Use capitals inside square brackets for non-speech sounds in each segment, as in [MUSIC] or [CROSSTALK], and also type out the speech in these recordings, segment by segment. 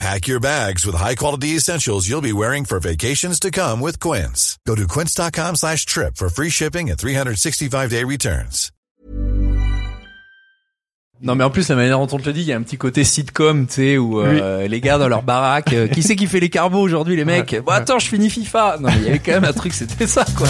Pack your bags with high-quality essentials you'll be wearing for vacations to come with Quince. Go to quince.com slash trip for free shipping and 365-day returns. Non mais en plus la manière dont on te le dit, il y a un petit côté sitcom, tu sais, où euh, les gars dans leur baraque, euh, qui c'est qui fait les carbos aujourd'hui les mecs? Bon attends, je finis FIFA. Non mais il y avait quand même un truc, c'était ça quoi.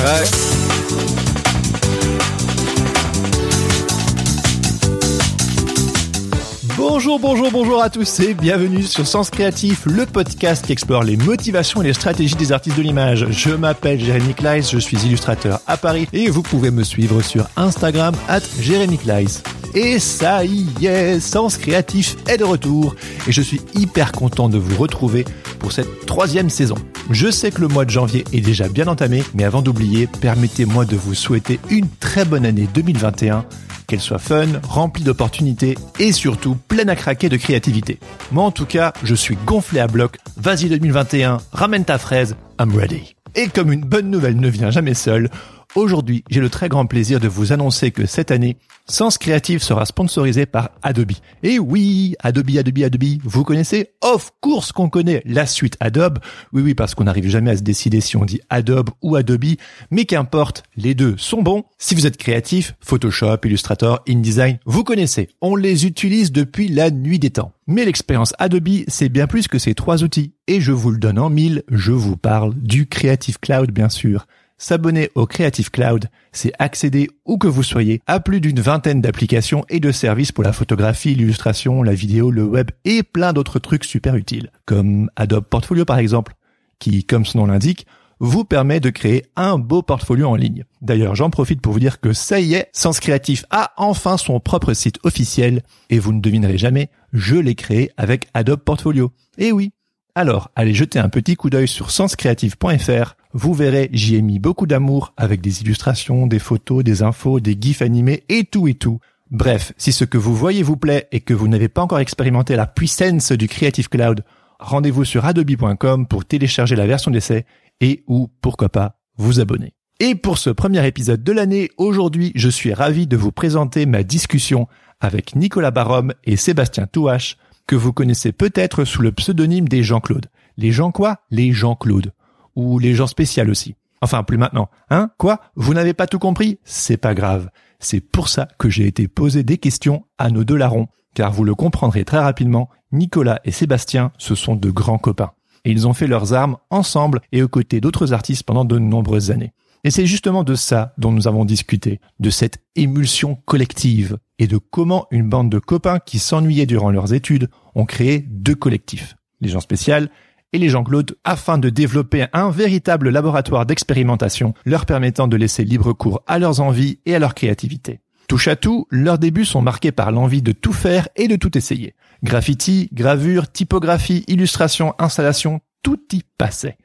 Bonjour, bonjour, bonjour à tous et bienvenue sur Sens Créatif, le podcast qui explore les motivations et les stratégies des artistes de l'image. Je m'appelle Jérémy Kleiss, je suis illustrateur à Paris et vous pouvez me suivre sur Instagram at Jérémy Kleiss. Et ça y est, Sens Créatif est de retour et je suis hyper content de vous retrouver pour cette troisième saison. Je sais que le mois de janvier est déjà bien entamé, mais avant d'oublier, permettez-moi de vous souhaiter une très bonne année 2021 qu'elle soit fun, remplie d'opportunités et surtout pleine à craquer de créativité. Moi en tout cas, je suis gonflé à bloc. Vas-y 2021, ramène ta fraise, I'm ready. Et comme une bonne nouvelle ne vient jamais seule, Aujourd'hui, j'ai le très grand plaisir de vous annoncer que cette année, Sens Créatif sera sponsorisé par Adobe. Et oui, Adobe, Adobe, Adobe, vous connaissez Of course qu'on connaît la suite Adobe. Oui, oui, parce qu'on n'arrive jamais à se décider si on dit Adobe ou Adobe, mais qu'importe, les deux sont bons. Si vous êtes créatif, Photoshop, Illustrator, InDesign, vous connaissez. On les utilise depuis la nuit des temps. Mais l'expérience Adobe, c'est bien plus que ces trois outils. Et je vous le donne en mille, je vous parle du Creative Cloud, bien sûr. S'abonner au Creative Cloud, c'est accéder où que vous soyez à plus d'une vingtaine d'applications et de services pour la photographie, l'illustration, la vidéo, le web et plein d'autres trucs super utiles, comme Adobe Portfolio par exemple, qui, comme son nom l'indique, vous permet de créer un beau portfolio en ligne. D'ailleurs, j'en profite pour vous dire que ça y est, Sens Créatif a enfin son propre site officiel et vous ne devinerez jamais, je l'ai créé avec Adobe Portfolio. Et oui, alors, allez jeter un petit coup d'œil sur senscreative.fr. Vous verrez, j'y ai mis beaucoup d'amour avec des illustrations, des photos, des infos, des gifs animés et tout et tout. Bref, si ce que vous voyez vous plaît et que vous n'avez pas encore expérimenté la puissance du Creative Cloud, rendez-vous sur adobe.com pour télécharger la version d'essai et ou, pourquoi pas, vous abonner. Et pour ce premier épisode de l'année, aujourd'hui, je suis ravi de vous présenter ma discussion avec Nicolas Barom et Sébastien Touache, que vous connaissez peut-être sous le pseudonyme des Jean-Claude. Les gens quoi? Les Jean-Claude. Ou les gens spéciaux aussi. Enfin, plus maintenant. Hein? Quoi? Vous n'avez pas tout compris? C'est pas grave. C'est pour ça que j'ai été poser des questions à nos deux larrons. Car vous le comprendrez très rapidement, Nicolas et Sébastien, ce sont de grands copains. Et ils ont fait leurs armes ensemble et aux côtés d'autres artistes pendant de nombreuses années. Et c'est justement de ça dont nous avons discuté, de cette émulsion collective et de comment une bande de copains qui s'ennuyaient durant leurs études ont créé deux collectifs, les gens spéciaux et les Jean-Claude, afin de développer un véritable laboratoire d'expérimentation leur permettant de laisser libre cours à leurs envies et à leur créativité. Touche à tout, leurs débuts sont marqués par l'envie de tout faire et de tout essayer. Graffiti, gravure, typographie, illustration, installation, tout y passait.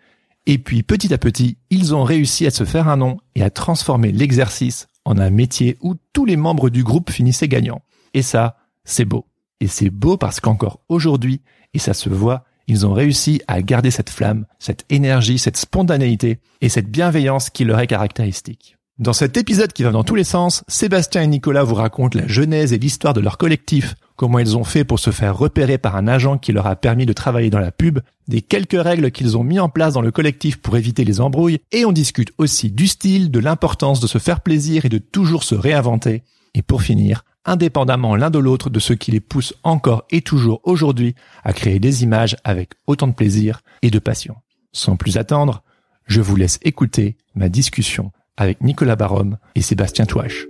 Et puis petit à petit, ils ont réussi à se faire un nom et à transformer l'exercice en un métier où tous les membres du groupe finissaient gagnants. Et ça, c'est beau. Et c'est beau parce qu'encore aujourd'hui, et ça se voit, ils ont réussi à garder cette flamme, cette énergie, cette spontanéité et cette bienveillance qui leur est caractéristique. Dans cet épisode qui va dans tous les sens, Sébastien et Nicolas vous racontent la genèse et l'histoire de leur collectif, comment ils ont fait pour se faire repérer par un agent qui leur a permis de travailler dans la pub, des quelques règles qu'ils ont mis en place dans le collectif pour éviter les embrouilles, et on discute aussi du style, de l'importance de se faire plaisir et de toujours se réinventer. Et pour finir, indépendamment l'un de l'autre de ce qui les pousse encore et toujours aujourd'hui à créer des images avec autant de plaisir et de passion. Sans plus attendre, je vous laisse écouter ma discussion avec Nicolas Barom et Sébastien Touache.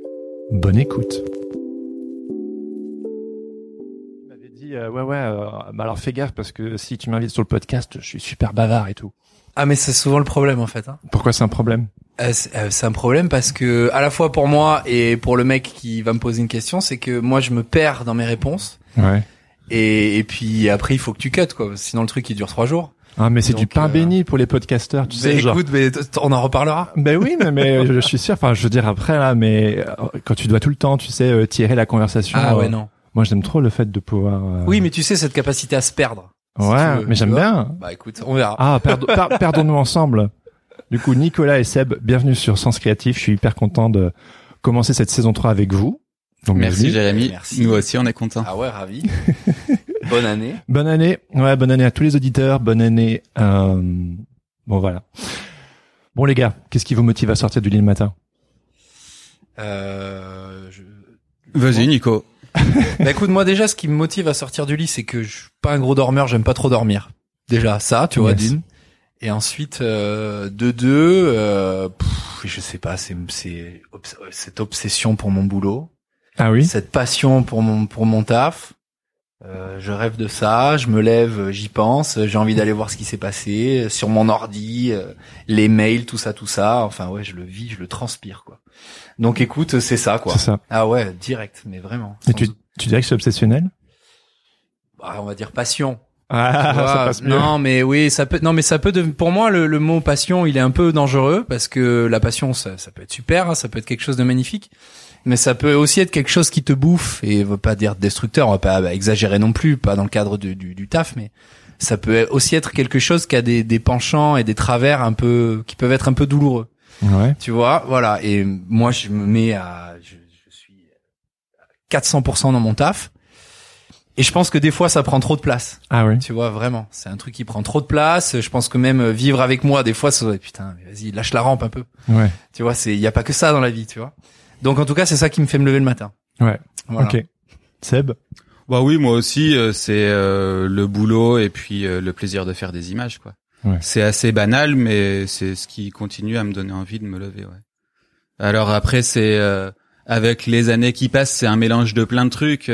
Bonne écoute. Tu m'avais dit, euh, ouais, ouais, euh, bah alors fais gaffe parce que si tu m'invites sur le podcast, je suis super bavard et tout. Ah mais c'est souvent le problème en fait. Hein. Pourquoi c'est un problème Euh, c'est euh, c'est un problème parce que à la fois pour moi et pour le mec qui va me poser une question, c'est que moi je me perds dans mes réponses Ouais. et, et puis après il faut que tu cut quoi, sinon le truc il dure trois jours. Ah, mais c'est du pain euh, béni pour les podcasteurs, tu sais, Mais genre. écoute, mais t- on en reparlera. Ben oui, mais, mais [LAUGHS] je suis sûr. Enfin, je veux dire après là, mais quand tu dois tout le temps, tu sais, tirer la conversation. Ah ouais, non. Moi, j'aime trop le fait de pouvoir. Oui, mais tu sais cette capacité à se perdre. Ouais, mais j'aime bien. Bah écoute, on verra. Ah, perd- per- perdons-nous ensemble. Du coup, Nicolas et Seb, bienvenue sur Sens Créatif. Je suis hyper content de commencer cette saison 3 avec vous. Donc, Merci bienvenue. Jérémy. Merci. Nous aussi, on est contents. Ah ouais, ravi. [LAUGHS] Bonne année. Bonne année. Ouais, bonne année à tous les auditeurs. Bonne année. Euh... Bon, voilà. Bon, les gars, qu'est-ce qui vous motive à sortir du lit le matin? Euh, je... Vas-y, Nico. [LAUGHS] Bah écoute, moi déjà, ce qui me motive à sortir du lit, c'est que je suis pas un gros dormeur, j'aime pas trop dormir. Déjà, ça, tu vois, Yes. d'une. Et ensuite, euh, de deux, euh, pff, je sais pas, c'est cette obsession pour mon boulot, Ah oui? Cette passion pour mon pour mon taf. Euh, je rêve de ça, je me lève, j'y pense, j'ai envie d'aller voir ce qui s'est passé euh, sur mon ordi, euh, les mails, tout ça, tout ça. Enfin ouais, je le vis, je le transpire quoi. Donc écoute, c'est ça quoi. C'est ça. Ah ouais, direct, mais vraiment. Et tu, tu dirais que c'est obsessionnel? Bah, on va dire passion. Ah, [LAUGHS] Tu vois, ça passe mieux. Non, mais oui, ça peut. Non, mais ça peut. de- Pour moi, le, le mot passion, il est un peu dangereux parce que la passion, ça, ça peut être super, hein, ça peut être quelque chose de magnifique, mais ça peut aussi être quelque chose qui te bouffe et veut pas dire destructeur. On va pas exagérer non plus, pas dans le cadre du, du, du taf, mais ça peut aussi être quelque chose qui a des, des penchants et des travers un peu qui peuvent être un peu douloureux. Ouais. Tu vois, voilà. Et moi, je me mets à, je, je suis à 400% dans mon taf. Et je pense que des fois, ça prend trop de place. Ah oui. Tu vois, vraiment. C'est un truc qui prend trop de place. Je pense que même vivre avec moi, des fois, ça putain, vas-y, lâche la rampe un peu. Ouais. Tu vois, c'est, y a pas que ça dans la vie, tu vois. Donc, en tout cas, c'est ça qui me fait me lever le matin. Ouais. Voilà. Ok. Seb Bah oui, moi aussi, euh, c'est euh, le boulot et puis euh, le plaisir de faire des images, quoi. Ouais. C'est assez banal, mais c'est ce qui continue à me donner envie de me lever, ouais. Alors après, c'est euh, avec les années qui passent, c'est un mélange de plein de trucs.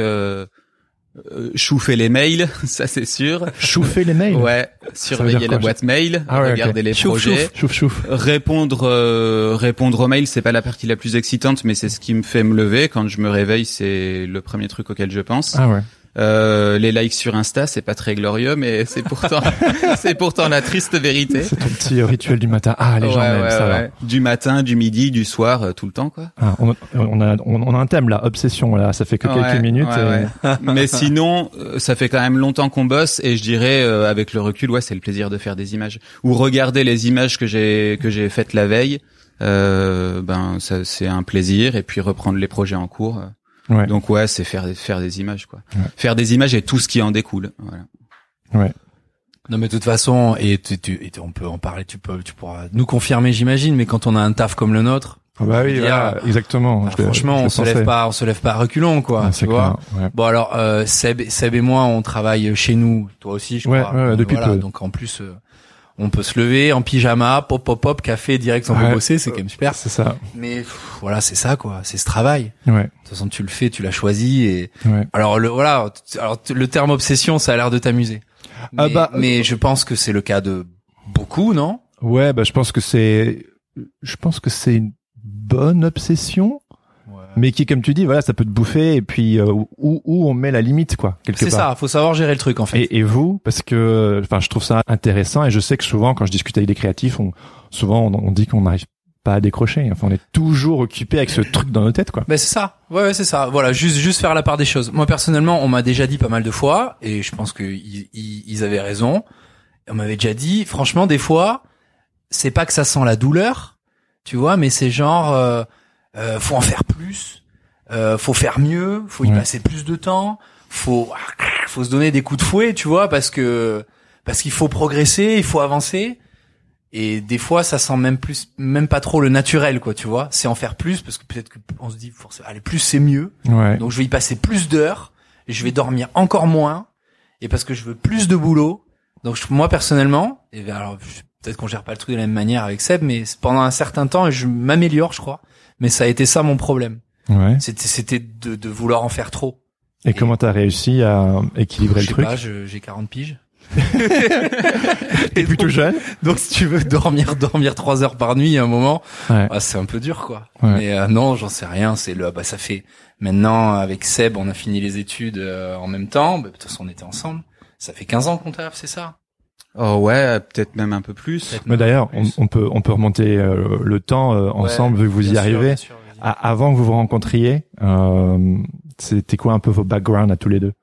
Euh, chouffer les mails, [LAUGHS] ça c'est sûr. Chauffer les mails Ouais, surveiller la boîte mail, Ah ouais, regarder les Chouf, projets. Chouf, chouf, chouf. Répondre, euh, répondre aux mails, c'est pas la partie la plus excitante, mais c'est ce qui me fait me lever. Quand je me réveille, c'est le premier truc auquel je pense. Ah ouais. Euh, les likes sur Insta, c'est pas très glorieux, mais c'est pourtant, [LAUGHS] c'est pourtant la triste vérité. C'est ton petit euh, rituel du matin. Ah, les gens Ouais, m'aiment, ouais, ça va. ouais. Du matin, du midi, du soir, euh, tout le temps, quoi. Ah, on, on a, on, on a un thème là, obsession là. Ça fait que quelques minutes. et- ouais. mais sinon, euh, ça fait quand même longtemps qu'on bosse et je dirais, euh, avec le recul, ouais, c'est le plaisir de faire des images ou regarder les images que j'ai que j'ai faites la veille. Euh, ben, ça, c'est un plaisir et puis reprendre les projets en cours. Ouais. Donc ouais, c'est faire faire des images quoi. Ouais. Faire des images et tout ce qui en découle. Voilà. Non, mais de toute façon, et, tu, tu- et on peut en parler, tu peux, tu pourras nous confirmer, j'imagine, mais quand on a un taf comme le nôtre, Ah bah oui, Dire, voilà, exactement. bah, franchement, on se lève pas, on se lève pas à reculons, quoi. Ah, tu c'est vois. clair. Ouais. Bon alors euh, Seb, Seb et moi on travaille chez nous, toi aussi je Ouais, crois. ouais, depuis voilà, peu. Donc en plus euh, on peut se lever en pyjama, pop pop pop, café direct on Ouais. bosser, c'est quand même super. C'est ça. Mais pff, voilà c'est ça quoi, c'est ce travail. Ouais. De toute façon tu le fais, tu l'as choisi et Ouais. alors le voilà, alors le terme obsession ça a l'air de t'amuser. Mais, Ah bah, mais je pense que c'est le cas de beaucoup non? Ouais, bah je pense que c'est, je pense que c'est une bonne obsession, mais qui, comme tu dis, voilà, ça peut te bouffer et puis euh, où où on met la limite quoi quelque C'est part. ça, faut savoir gérer le truc en fait. Et, et vous, parce que, enfin, je trouve ça intéressant et je sais que souvent, quand je discute avec des créatifs, on, souvent, on, on dit qu'on n'arrive pas à décrocher. Enfin, on est toujours occupé avec ce truc dans nos têtes, quoi. Ben c'est ça. Ouais, ouais c'est ça. Voilà, juste juste faire la part des choses. Moi personnellement, on m'a déjà dit pas mal de fois et je pense que ils, ils, ils avaient raison. On m'avait déjà dit franchement des fois, c'est pas que ça sent la douleur, tu vois, mais c'est genre euh, euh, faut en faire plus, euh, faut faire mieux, faut y Ouais. passer plus de temps, faut faut se donner des coups de fouet, tu vois, parce que parce qu'il faut progresser, il faut avancer. Et des fois, ça sent même plus, même pas trop le naturel, quoi, tu vois. C'est en faire plus parce que peut-être qu'on se dit, forcément, allez, plus c'est mieux. Ouais. Donc je vais y passer plus d'heures et je vais dormir encore moins. Et parce que je veux plus de boulot. Donc je- moi personnellement, et ben, alors peut-être qu'on gère pas le truc de la même manière avec Seb, mais pendant un certain temps, je m'améliore, je crois. Mais ça a été ça mon problème. Ouais. C'était, c'était de, de vouloir en faire trop. Et comment t'as réussi à équilibrer je le sais truc pas, j'ai 40 piges. [LAUGHS] T'es plutôt jeune. Donc si tu veux dormir, dormir trois heures par nuit à un moment, Ouais. ah, c'est un peu dur quoi. Ouais. Mais euh, non, j'en sais rien. C'est le, bah ça fait maintenant avec Seb, on a fini les études euh, en même temps. Bah, de toute façon, on était ensemble. Ça fait 15 ans qu'on taffe, c'est ça? Oh ouais, peut-être même un peu plus. Mais d'ailleurs, on, peut on peut remonter euh, le temps euh, ensemble vu que vous y sûr, arrivez. bien sûr, avant que vous vous rencontriez, euh, c'était quoi un peu vos backgrounds à tous les deux?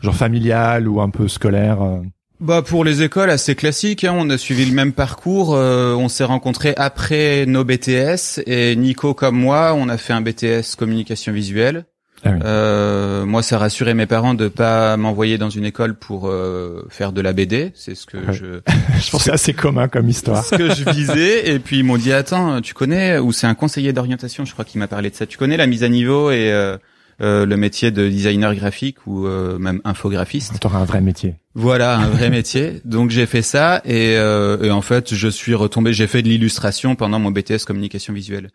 Genre familial ou un peu scolaire euh? Bah pour les écoles assez classique, hein, on a suivi le même parcours. euh, on s'est rencontrés après nos BTS et Nico comme moi, on a fait un BTS communication visuelle. Ah oui. Euh, moi, ça rassurait mes parents de pas m'envoyer dans une école pour euh, faire de la BD. C'est ce que Ouais. je [LAUGHS] Je pense que c'est assez commun comme histoire. ce que je visais. Et puis ils m'ont dit attends, tu connais ou c'est un conseiller d'orientation, je crois qui m'a parlé de ça. Tu connais la mise à niveau et euh, euh, le métier de designer graphique ou euh, même infographiste? T'auras un vrai métier. Voilà, un vrai [LAUGHS] métier. Donc j'ai fait ça et, euh, et en fait je suis retombé. J'ai fait de l'illustration pendant mon BTS communication visuelle.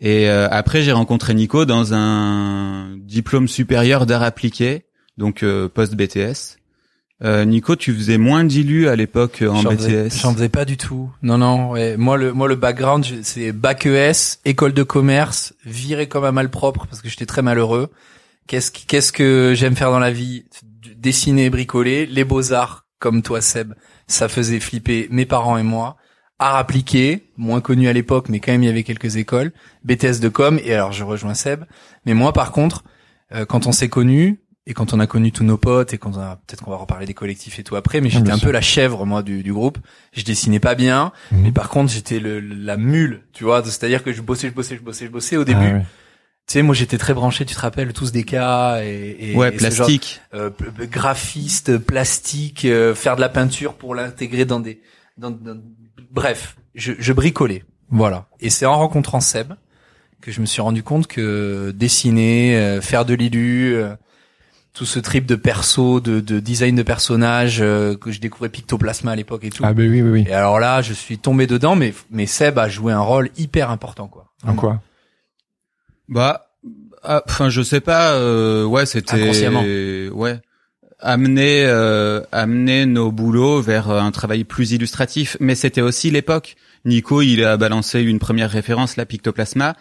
Et euh, après j'ai rencontré Nico dans un diplôme supérieur d'art appliqué, donc euh, post BTS. Euh, Nico, tu faisais moins d'illu à l'époque euh, en J'en faisais- BTS. J'en faisais pas du tout. Non, non. Ouais. Moi, le moi le background, c'est bac ES, école de commerce, viré comme un malpropre parce que j'étais très malheureux. Qu'est-ce qu'est-ce que j'aime faire dans la vie? Dessiner, bricoler, les beaux arts comme toi, Seb. Ça faisait flipper mes parents et moi. Art appliqué, moins connu à l'époque, mais quand même il y avait quelques écoles. BTS de com et alors je rejoins Seb. Mais moi, par contre, euh, quand on s'est connus et quand on a connu tous nos potes et quand on a peut-être qu'on va reparler des collectifs et tout après, mais Ah, j'étais bien un sûr. peu la chèvre moi du, du groupe. Je dessinais pas bien, Mhm. mais par contre j'étais le, la mule, tu vois. C'est-à-dire que je bossais, je bossais, je bossais, je bossais au début. Ah ouais. Tu sais, moi j'étais très branché, tu te rappelles, tous des cas et, et Ouais, et ce genre- plastique. euh, graphiste, plastique, euh, faire de la peinture pour l'intégrer dans des, dans, dans- bref, je, je bricolais, voilà. Et c'est en rencontrant Seb que je me suis rendu compte que dessiner, euh, faire de l'illu, euh, tout ce trip de perso, de, de design de personnage euh, que je découvrais Pictoplasma à l'époque et tout. Ah ben oui oui oui. Et alors là, je suis tombé dedans, mais mais Seb a joué un rôle hyper important, quoi. En quoi? Bah, ah, enfin, je sais pas. euh, ouais, c'était Inconsciemment. ouais amener euh, amener nos boulots vers euh, un travail plus illustratif. Mais c'était aussi l'époque. Nico, il a balancé une première référence, la Pictoplasma.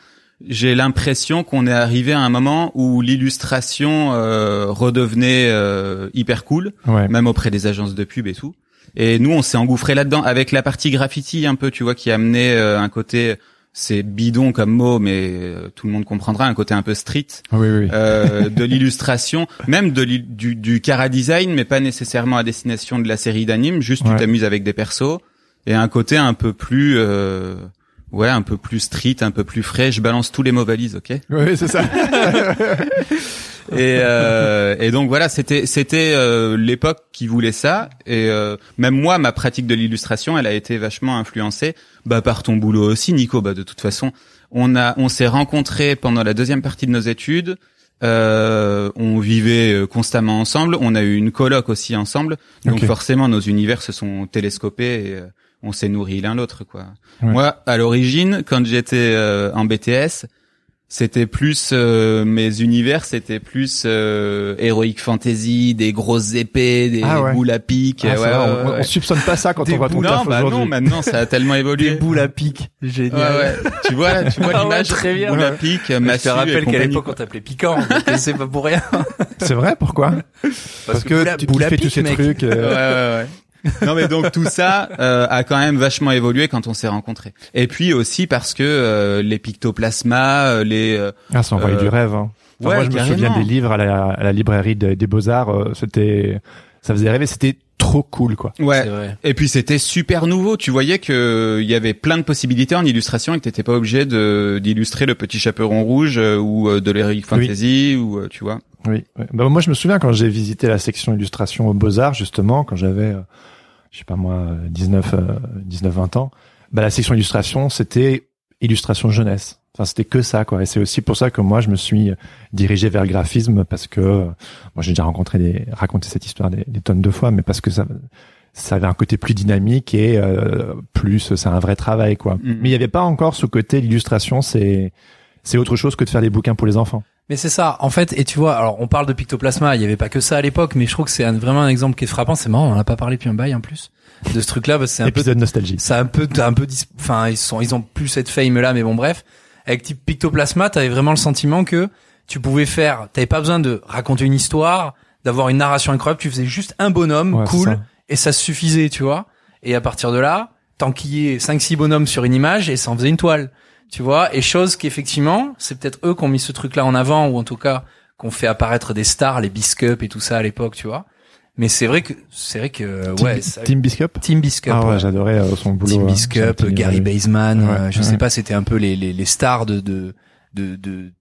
J'ai l'impression qu'on est arrivé à un moment où l'illustration euh, redevenait euh, hyper cool, Ouais. même auprès des agences de pub et tout. Et nous, on s'est engouffré là-dedans avec la partie graffiti un peu, tu vois, qui amenait euh, un côté, c'est bidon comme mot, mais euh, tout le monde comprendra, un côté un peu street Oui oui. oui. euh, de [LAUGHS] l'illustration, même de du, du cara design, mais pas nécessairement à destination de la série d'animes. Juste, Ouais. tu t'amuses avec des persos et un côté un peu plus, euh, ouais, un peu plus street, un peu plus frais. Je balance tous les mots valises, ok? Oui c'est ça. [LAUGHS] et, euh, et donc voilà, c'était c'était euh, l'époque qui voulait ça. Et euh, même moi, ma pratique de l'illustration, elle a été vachement influencée bah, par ton boulot aussi, Nico. Bah, de toute façon, on a on s'est rencontrés pendant la deuxième partie de nos études. Euh, on vivait euh, constamment ensemble. On a eu une coloc aussi ensemble. Donc forcément, nos univers se sont télescopés et euh, on s'est nourris l'un l'autre, quoi. Ouais. Moi, à l'origine, quand j'étais euh, en BTS, c'était plus euh, mes univers, c'était plus euh, heroic fantasy, des grosses épées, des Ah ouais. boules à pic. Ah, ouais, ça va, ouais, on, ouais. on soupçonne pas ça quand Des on voit ton boules- taf non, bah aujourd'hui. non, maintenant ça a tellement [LAUGHS] évolué. Des boules à pic, Ouais, génial. ouais. Tu vois, tu vois Ah ouais, l'image, très bien. boule à Ouais. pic, Je te rappelle qu'à l'époque on t'appelait piquant, c'est pas pour rien. C'est vrai pourquoi? Parce que boule à- tu, fais tous ces mec. trucs. Ouais, euh, ouais, ouais. Non mais donc tout ça euh, a quand même vachement évolué quand on s'est rencontrés. Et puis aussi parce que euh, les pictoplasmas, euh, les euh, Ah, ça envoyait Euh, du rêve. Hein. Enfin, ouais, moi, je me souviens des livres à la, à la librairie de- des Beaux-Arts. euh, c'était, ça faisait rêver. C'était trop cool, quoi. ouais. Vrai. Et puis c'était super nouveau. Tu voyais que il y avait plein de possibilités en illustration et que t'étais pas obligé de d'illustrer le petit chaperon rouge euh, ou euh, de l'heroic fantasy ou euh, tu vois. Oui. ouais. Bah, moi, je me souviens quand j'ai visité la section illustration aux Beaux-Arts, justement, quand j'avais, euh, je sais pas moi, euh, 19, euh, 19, 20 ans. Bah, la section illustration, c'était illustration jeunesse. Enfin, c'était que ça, quoi. Et c'est aussi pour ça que moi, je me suis dirigé vers le graphisme parce que, euh, moi, j'ai déjà rencontré des, raconté cette histoire des, des tonnes de fois, mais parce que ça, ça avait un côté plus dynamique et euh, plus, c'est un vrai travail, quoi. Mhm. Mais il n'y avait pas encore ce côté l'illustration, c'est, c'est autre chose que de faire des bouquins pour les enfants. Mais c'est ça, en fait, et tu vois, alors on parle de Pictoplasma, il y avait pas que ça à l'époque, mais je trouve que c'est vraiment un exemple qui est frappant, c'est marrant, on en a pas parlé depuis un bail en plus, de ce truc-là, parce que c'est un peu, Épisode nostalgie. c'est un peu, un peu, enfin, ils sont, ils ont plus cette fame là, mais bon, bref. Avec type Pictoplasma, t'avais vraiment le sentiment que tu pouvais faire, t'avais pas besoin de raconter une histoire, d'avoir une narration incroyable, tu faisais juste un bonhomme Ouais, cool, ça. et ça suffisait, tu vois. Et à partir de là, tant qu'il y ait 5 six bonhommes sur une image et ça en faisait une toile, tu vois. Et chose qu'effectivement, c'est peut-être eux qui ont mis ce truc-là en avant ou en tout cas qu'on fait apparaître des stars, les Biscup et tout ça à l'époque, tu vois. Mais c'est vrai que c'est vrai que Team, ouais, ça- Team Biscup? Team Biscup, Ah ouais, ouais. j'adorais euh, son boulot. Team hein. Biscup, Gary. Baseman, Ouais, euh, je ouais. sais pas, c'était un peu les, les, les stars de, de, de, de,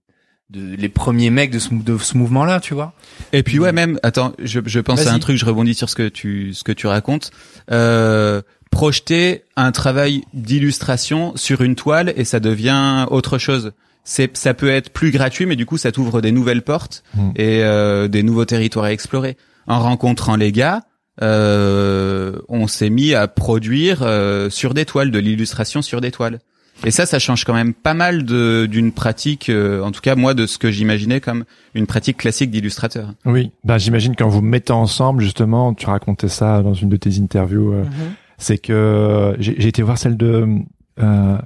de- les premiers mecs de ce, de ce mouvement-là, tu vois. Et puis ouais, même attends, je, je pense à un truc, je rebondis sur ce que tu ce que tu racontes. Euh, projeter un travail d'illustration sur une toile et ça devient autre chose. C'est ça peut être plus gratuit, mais du coup ça t'ouvre des nouvelles portes Mm. et euh, des nouveaux territoires à explorer. En rencontrant les gars, euh, on s'est mis à produire euh, sur des toiles de l'illustration sur des toiles. Et ça, ça change quand même pas mal de d'une pratique, euh, en tout cas moi de ce que j'imaginais comme une pratique classique d'illustrateur. Oui, bah j'imagine quand vous mettez ensemble justement, tu racontais ça dans une de tes interviews, euh, c'est que j'ai j'ai été voir celle de euh,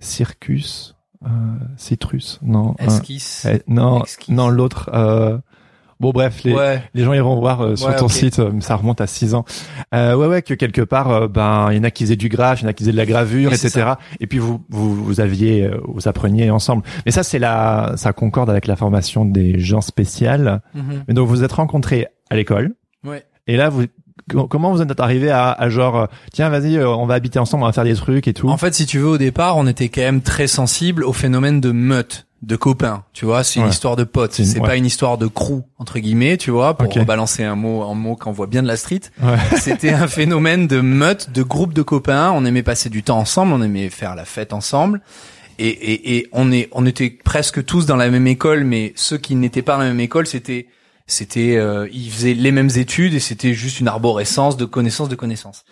Circus, euh, Citrus, non, euh, Esquisse. eh, non, Esquisse. non l'autre. Bon bref, les, Ouais. les gens iront voir euh, sur Ouais, ton site, euh, ça remonte à six ans. Euh, ouais ouais que quelque part, euh, ben il y en a qui faisaient du graphe, il y en a qui faisaient de la gravure, Oui, etc. Et puis vous vous vous aviez vous appreniez ensemble. Mais ça c'est la ça concorde avec la formation des gens spéciales. Mhm. Mais donc vous vous êtes rencontrés à l'école. Ouais. Et là, vous, comment vous êtes arrivé à, à genre, tiens, vas-y, on va habiter ensemble, on va faire des trucs et tout. En fait, si tu veux, au départ, on était quand même très sensible au phénomène de meute, de copains. Tu vois, c'est une Ouais. histoire de potes. C'est ouais. pas une histoire de crew entre guillemets, tu vois, pour Ok. rebalancer un mot, un mot qu'on voit bien de la street. Ouais. [LAUGHS] C'était un phénomène de meute, de groupe de copains. On aimait passer du temps ensemble, on aimait faire la fête ensemble. Et, et, et on est, on était presque tous dans la même école, mais ceux qui n'étaient pas dans la même école, c'était, c'était, euh, ils faisaient les mêmes études et c'était juste une arborescence de connaissances, de connaissances.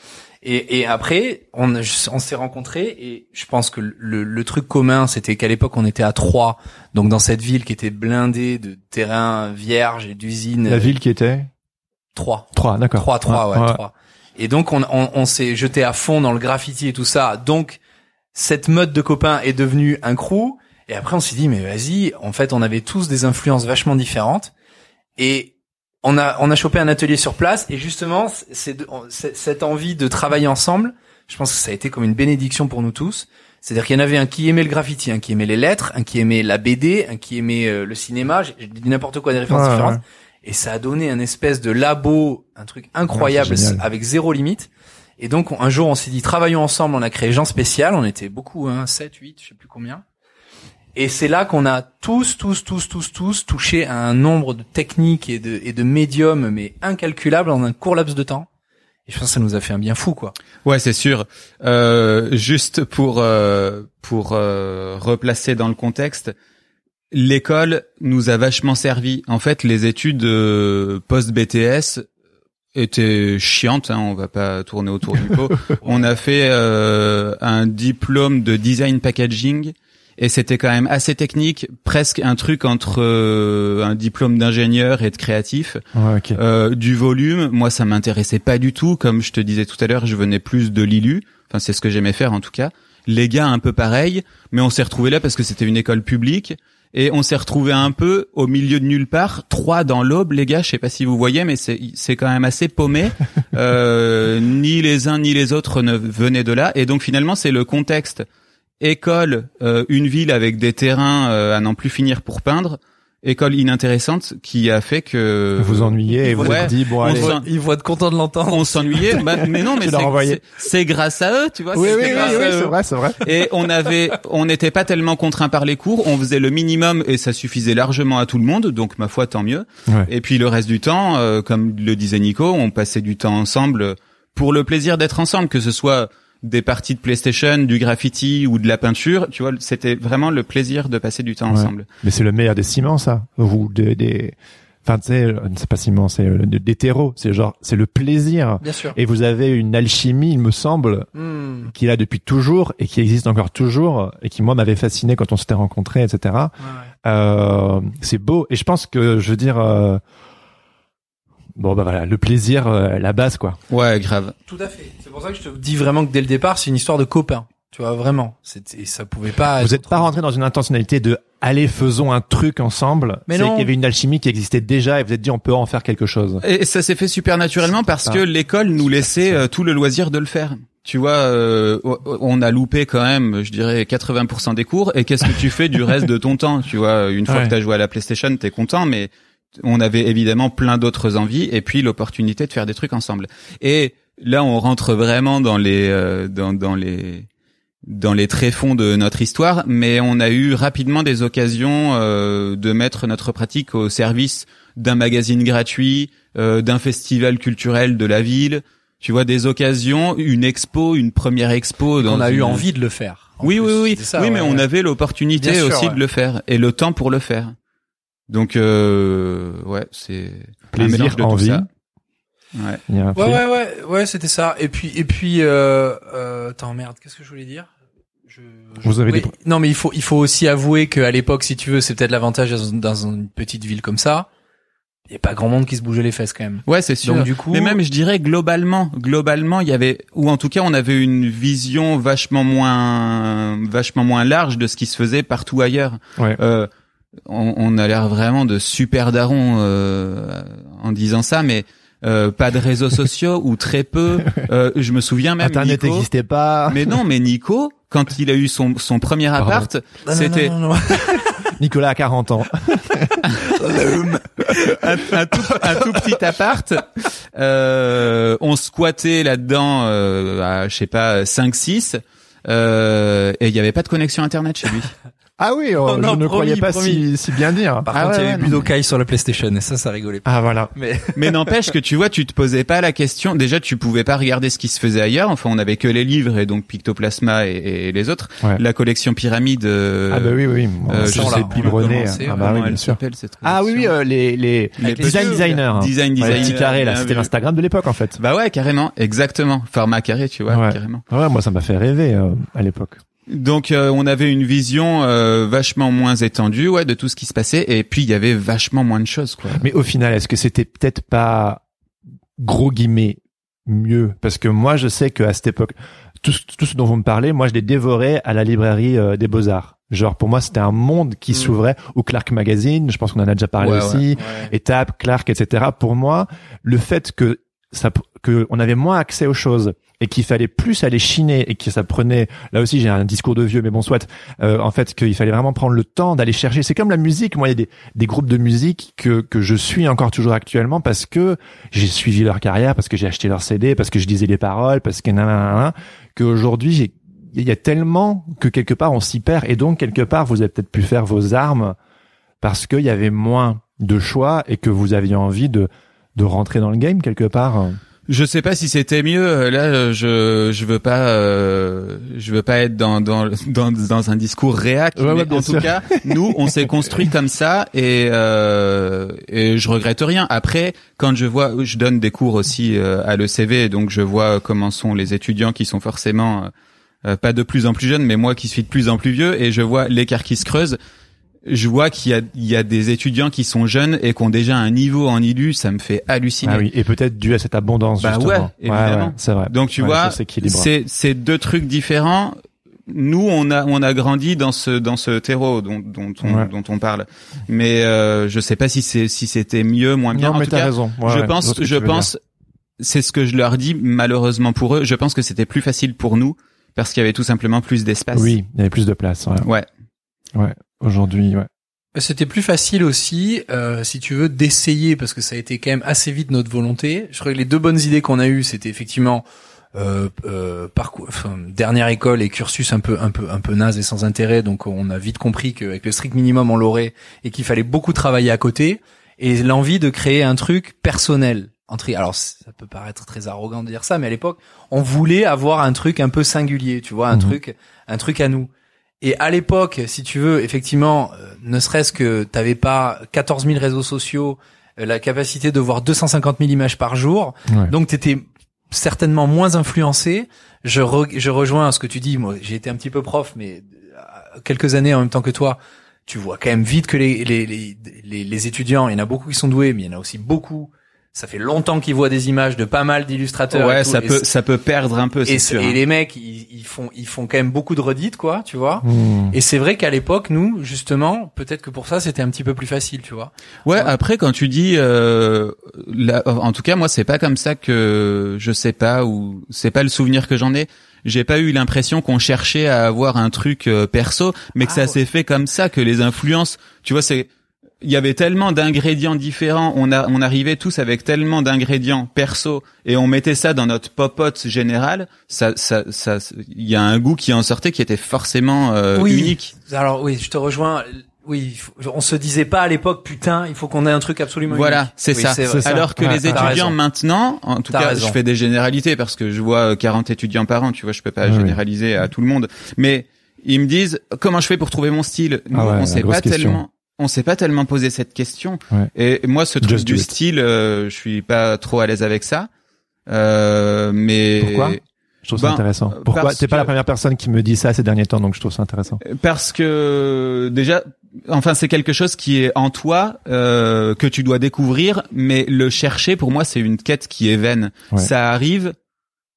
Et, et après, on, on s'est rencontrés et je pense que le, le truc commun, c'était qu'à l'époque, on était à trois, donc dans cette ville qui était blindée de terrains vierges et d'usines. La ville qui était Trois. trois, d'accord. 3 3 ouais, 3. Et donc on on, on s'est jeté à fond dans le graffiti et tout ça. Donc cette mode de copains est devenue un crew et après on s'est dit mais vas-y, en fait on avait tous des influences vachement différentes et on a on a chopé un atelier sur place et justement c'est cette envie de travailler ensemble, je pense que ça a été comme une bénédiction pour nous tous. C'est-à-dire qu'il y en avait un qui aimait le graffiti, un qui aimait les lettres, un qui aimait la BD, un qui aimait euh, le cinéma, j'ai dit n'importe quoi des références Ouais, différentes. ouais. Et ça a donné un espèce de labo, un truc incroyable Ouais, avec zéro limite. Et donc on- un jour on s'est dit travaillons ensemble, on a créé Jean Spécial, on était beaucoup, hein, 7, 8, je sais plus combien. Et c'est là qu'on a tous, tous, tous, tous, tous touché à un nombre de techniques et de, et de médiums, mais incalculables en un court laps de temps. Et je pense que ça nous a fait un bien fou, quoi. Ouais, c'est sûr. Euh, juste pour euh, pour euh, replacer dans le contexte, l'école nous a vachement servi. En fait, les études euh, post BTS étaient chiantes. Hein, on va pas tourner autour du pot. [LAUGHS] on a fait euh, un diplôme de design packaging. Et c'était quand même assez technique, presque un truc entre euh, un diplôme d'ingénieur et de créatif. Ouais. Euh, du volume, moi ça m'intéressait pas du tout. Comme je te disais tout à l'heure, je venais plus de l'ILU. Enfin, c'est ce que j'aimais faire en tout cas. Les gars un peu pareil, mais on s'est retrouvés là parce que c'était une école publique et on s'est retrouvés un peu au milieu de nulle part, trois dans l'aube, les gars. Je sais pas si vous voyez, mais c'est c'est quand même assez paumé. [LAUGHS] Euh, ni les uns ni les autres ne venaient de là, et donc finalement c'est le contexte école, euh, une ville avec des terrains euh, à n'en plus finir pour peindre, école inintéressante qui a fait que Vous vous ennuyez et vous vous Ouais. êtes dit, bon, On allez. Ils vont être contents de l'entendre. on s'ennuyait, bah, mais non, mais c'est- grâce à eux, tu vois. Oui, oui, oui, oui, c'est vrai, c'est vrai. Et on avait, on n'était pas tellement contraint par les cours, on faisait le minimum et ça suffisait largement à tout le monde, donc ma foi tant mieux. Ouais. Et puis le reste du temps, euh, comme le disait Nico, on passait du temps ensemble pour le plaisir d'être ensemble, que ce soit des parties de PlayStation, du graffiti ou de la peinture, tu vois, c'était vraiment le plaisir de passer du temps Ouais. ensemble. Mais c'est le meilleur des ciments, ça. Ou des, des, enfin, tu sais, c'est pas ciment, c'est euh, des terreaux. C'est genre, c'est le plaisir. Bien sûr. Et vous avez une alchimie, il me semble, Hmm. qui est là depuis toujours et qui existe encore toujours et qui moi m'avait fasciné quand on s'était rencontrés, etc. Ouais, ouais. Euh, c'est beau et je pense que je veux dire, euh, bon bah voilà, le plaisir, euh, la base quoi. Ouais, grave. Tout à fait. C'est pour ça que je te dis vraiment que dès le départ, c'est une histoire de copains. Tu vois, vraiment. C'était, ça pouvait pas. Vous être n'êtes pas rentré dans une intentionnalité de allez faisons un truc ensemble. Mais C'est non. qu'il y avait une alchimie qui existait déjà et vous êtes dit on peut en faire quelque chose. Et ça s'est fait super naturellement parce que l'école nous laissait euh, tout le loisir de le faire. Tu vois, euh, on a loupé quand même, je dirais, 80% des cours. Et qu'est-ce que tu fais du reste de ton temps? Tu vois, une fois Ouais. que t'as joué à la PlayStation, t'es content, mais on avait évidemment plein d'autres envies et puis l'opportunité de faire des trucs ensemble. Et là, on rentre vraiment dans les euh, dans, dans les dans les tréfonds de notre histoire, mais on a eu rapidement des occasions euh, de mettre notre pratique au service d'un magazine gratuit, euh, d'un festival culturel de la ville. Tu vois, des occasions, une expo, une première expo. dans On a eu envie de le faire. Oui, plus. oui, oui, oui, ouais, mais on avait l'opportunité aussi ouais. de le faire et le temps pour le faire. Donc, euh, ouais, c'est un Plaisir, mélange de envie. tout ça. Ouais. Un Ouais, ouais, ouais, ouais, c'était ça. Et puis, et puis, euh, euh, attends, merde, qu'est-ce que je voulais dire? Je, je- Vous avez oui, des- Non, mais il faut, il faut aussi avouer qu'à l'époque, si tu veux, c'est peut-être l'avantage dans, dans une petite ville comme ça. Il y a pas grand monde qui se bougeait les fesses quand même. Ouais, c'est sûr. Donc du coup, Mais même, je dirais globalement, globalement, il y avait, ou en tout cas, on avait une vision vachement moins, vachement moins large de ce qui se faisait partout ailleurs. Ouais. Euh, on, on a l'air vraiment de super darons euh, en disant ça, mais euh, pas de réseaux sociaux ou très peu. [LAUGHS] Euh, je me souviens même Internet n'existait pas. mais non, mais Nico, quand il a eu son, son premier appart, c'était. [LAUGHS] Nicolas a 40 ans. [LAUGHS] un, un tout, un tout petit appart. Euh, on squattait là-dedans, euh, à, je sais pas, 5-6. Euh, et il y avait pas de connexion internet chez lui. Ah oui, Oh euh, non, je ne promis, croyais pas si, si bien dire. Par Ah contre, il y ouais, avait ouais, non, Budokai sur la PlayStation et ça, ça rigolait pas. Ah voilà. Mais [LAUGHS] Mais n'empêche que tu vois, tu te posais pas la question. Déjà, tu pouvais pas regarder ce qui se faisait ailleurs. Enfin, on avait que les livres et donc Pictoplasma et, et les autres. Ouais. La collection Pyramide. euh, ah bah oui, oui. oui. euh, je sais commencer, Ah bah oui, bien sûr. Ah oui, oui, euh, les, les, les design designers. hein. Design Ouais, les petits designer, carrés, là. C'était l'Instagram de l'époque, en fait. Bah ouais, carrément, exactement. Format carré, tu vois, Ouais. carrément. Ouais, moi, ça m'a fait rêver euh, à l'époque. Donc euh, on avait une vision euh, vachement moins étendue ouais de tout ce qui se passait et puis il y avait vachement moins de choses quoi. Mais au final, est-ce que c'était peut-être pas gros guillemets mieux? Parce que moi, je sais qu'à cette époque, tout, ce- tout ce dont vous me parlez, moi, je l'ai dévoré à la librairie euh, des Beaux-Arts. Genre, pour moi, c'était un monde qui Mm. s'ouvrait au Clark Magazine. Je pense qu'on en a déjà parlé Ouais, aussi. Étape, Clark, etc. Pour moi, le fait que ça, que on avait moins accès aux choses et qu'il fallait plus aller chiner et que ça prenait, là aussi j'ai un discours de vieux, mais bon soit, euh, en fait qu'il fallait vraiment prendre le temps d'aller chercher. C'est comme la musique, moi il y a des, des groupes de musique que que je suis encore toujours actuellement parce que j'ai suivi leur carrière, parce que j'ai acheté leur CD, parce que je disais les paroles, parce que nanana, qu'aujourd'hui il y a tellement que quelque part on s'y perd et donc quelque part vous avez peut-être pu faire vos armes parce qu'il y avait moins de choix et que vous aviez envie de de rentrer dans le game quelque part. Je sais pas si c'était mieux là euh, je je veux pas euh, je veux pas être dans dans dans, dans un discours réac Ouais, mais en sûr. tout cas nous on s'est construit comme ça et euh, et je regrette rien. Après quand je vois je donne des cours aussi euh, à l'ECV donc je vois comment sont les étudiants qui sont forcément euh, pas de plus en plus jeunes mais moi qui suis de plus en plus vieux et je vois l'écart qui se creuse je vois qu'il y a, il y a des étudiants qui sont jeunes et qui ont déjà un niveau en ILU, ça me fait halluciner. Ah oui, et peut-être dû à cette abondance Bah justement. ouais, évidemment. c'est vrai. Donc tu Ouais, vois, c'est c'est deux trucs différents. Nous, on a on a grandi dans ce dans ce terreau dont dont on Ouais. dont on parle, mais euh, je sais pas si c'est si c'était mieux moins bien. Non, en mais tout t'as cas, raison. Ouais, je ouais, pense je pense c'est ce que je leur dis malheureusement pour eux. Je pense que c'était plus facile pour nous parce qu'il y avait tout simplement plus d'espace. Oui, il y avait plus de place. Ouais. Ouais. ouais. Aujourd'hui, ouais. C'était plus facile aussi, euh, si tu veux, d'essayer parce que ça a été quand même assez vite notre volonté. Je crois que les deux bonnes idées qu'on a eues, c'était effectivement euh, euh, parcours, enfin, dernière école et cursus un peu un peu un peu naze et sans intérêt. Donc on a vite compris qu'avec le strict minimum on l'aurait et qu'il fallait beaucoup travailler à côté et l'envie de créer un truc personnel. Entre, alors ça peut paraître très arrogant de dire ça, mais à l'époque on voulait avoir un truc un peu singulier, tu vois, un Mhm. truc un truc à nous. Et à l'époque, si tu veux, effectivement, euh, ne serait-ce que t'avais pas 14 000 réseaux sociaux, euh, la capacité de voir 250 000 images par jour, Ouais. donc t'étais certainement moins influencé. Je, re- je rejoins ce que tu dis. Moi, j'ai été un petit peu prof, mais euh, quelques années en même temps que toi, tu vois quand même vite que les les les, les, les étudiants, il y en a beaucoup qui sont doués, mais il y en a aussi beaucoup ça fait longtemps qu'ils voient des images de pas mal d'illustrateurs. et Ouais, tout, ça et peut ça peut perdre un peu, et, c'est sûr. et hein. les mecs, ils, ils font, ils font quand même beaucoup de redites, quoi, tu vois. Hmm. Et c'est vrai qu'à l'époque, nous, justement, peut-être que pour ça, c'était un petit peu plus facile, tu vois. Ouais, Ouais. après quand tu dis euh, la- en tout cas moi c'est pas comme ça que je sais pas ou c'est pas le souvenir que j'en ai. J'ai pas eu l'impression qu'on cherchait à avoir un truc euh, perso, mais que Ah ça ouais. s'est fait comme ça que les influences, tu vois, c'est il y avait tellement d'ingrédients différents, on a on arrivait tous avec tellement d'ingrédients perso et on mettait ça dans notre popote général, ça ça ça il y a un goût qui en sortait qui était forcément euh, Oui. unique. Alors oui, je te rejoins. Oui, on se disait pas à l'époque, putain, il faut qu'on ait un truc absolument Voilà, unique. c'est Oui, ça. c'est vrai. ça. Alors que Ouais, les étudiants maintenant, en tout T'as cas, raison. je fais des généralités parce que je vois euh, 40 étudiants par an, tu vois, je peux pas généraliser à tout le monde. Mais ils me disent comment je fais pour trouver mon style? Nous, Ah ouais, on grosse pas question. tellement on s'est pas tellement posé cette question. Ouais. Et moi, ce truc Just du style, euh, je suis pas trop à l'aise avec ça. Euh, mais Pourquoi? Je trouve ça Ben, intéressant. Pourquoi? T'es pas que- la première personne qui me dit ça ces derniers temps, donc je trouve ça intéressant. Parce que déjà, enfin c'est quelque chose qui est en toi euh, que tu dois découvrir, mais le chercher pour moi c'est une quête qui est vaine. Ouais. Ça arrive,